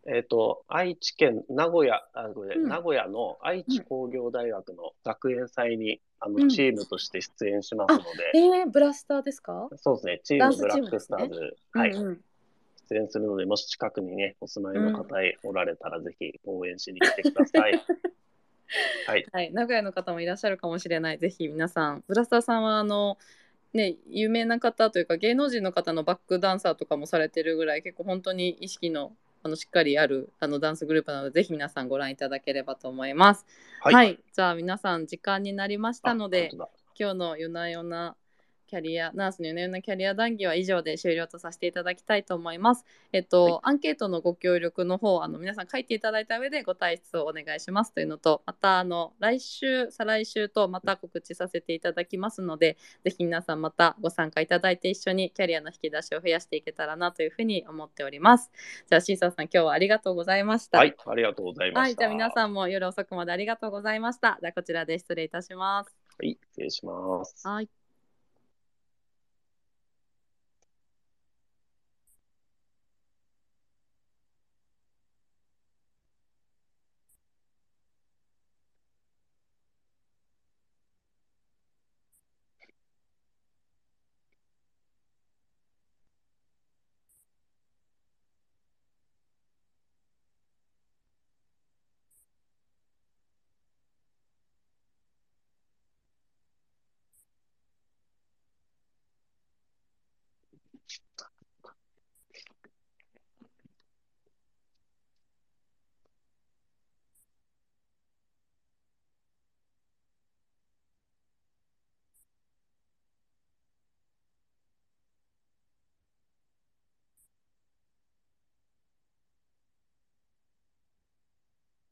えっと、愛知県名古屋、あごめんうん。名古屋の愛知工業大学の学園祭に、あうん。のチームとして出演しますので、えー、ブラスターですか？そうですね、チームブラックスターズ、はい、うん。うん出演するので、もし近くにね、お住まいの方へおられたら、ぜひ応援しに来てください。はい。はい、名古屋の方もいらっしゃるかもしれない。ぜひ皆さん、ブラスターさんはあの、ね、有名な方というか芸能人の方のバックダンサーとかもされてるぐらい結構本当に意識のあのしっかりあるあのダンスグループなのでぜひ皆さんご覧いただければと思います。ははい、じゃあ皆さん時間になりましたので今日の夜な夜なキャリアナースの夜な夜なキャリア談義は以上で終了とさせていただきたいと思います。えっと、はいアンケートのご協力の方あの皆さん書いていただいた上でご退出をお願いしますというのとまたあの来週再来週とまた告知させていただきますのでぜひ皆さんまたご参加いただいて一緒にキャリアの引き出しを増やしていけたらなというふうに思っております。じゃあシーサーさん今日はありがとうございました。はい、ありがとうございました。はい、じゃあ皆さんも夜遅くまでありがとうございました。じゃあこちらで失礼いたします。はい、失礼します。はい。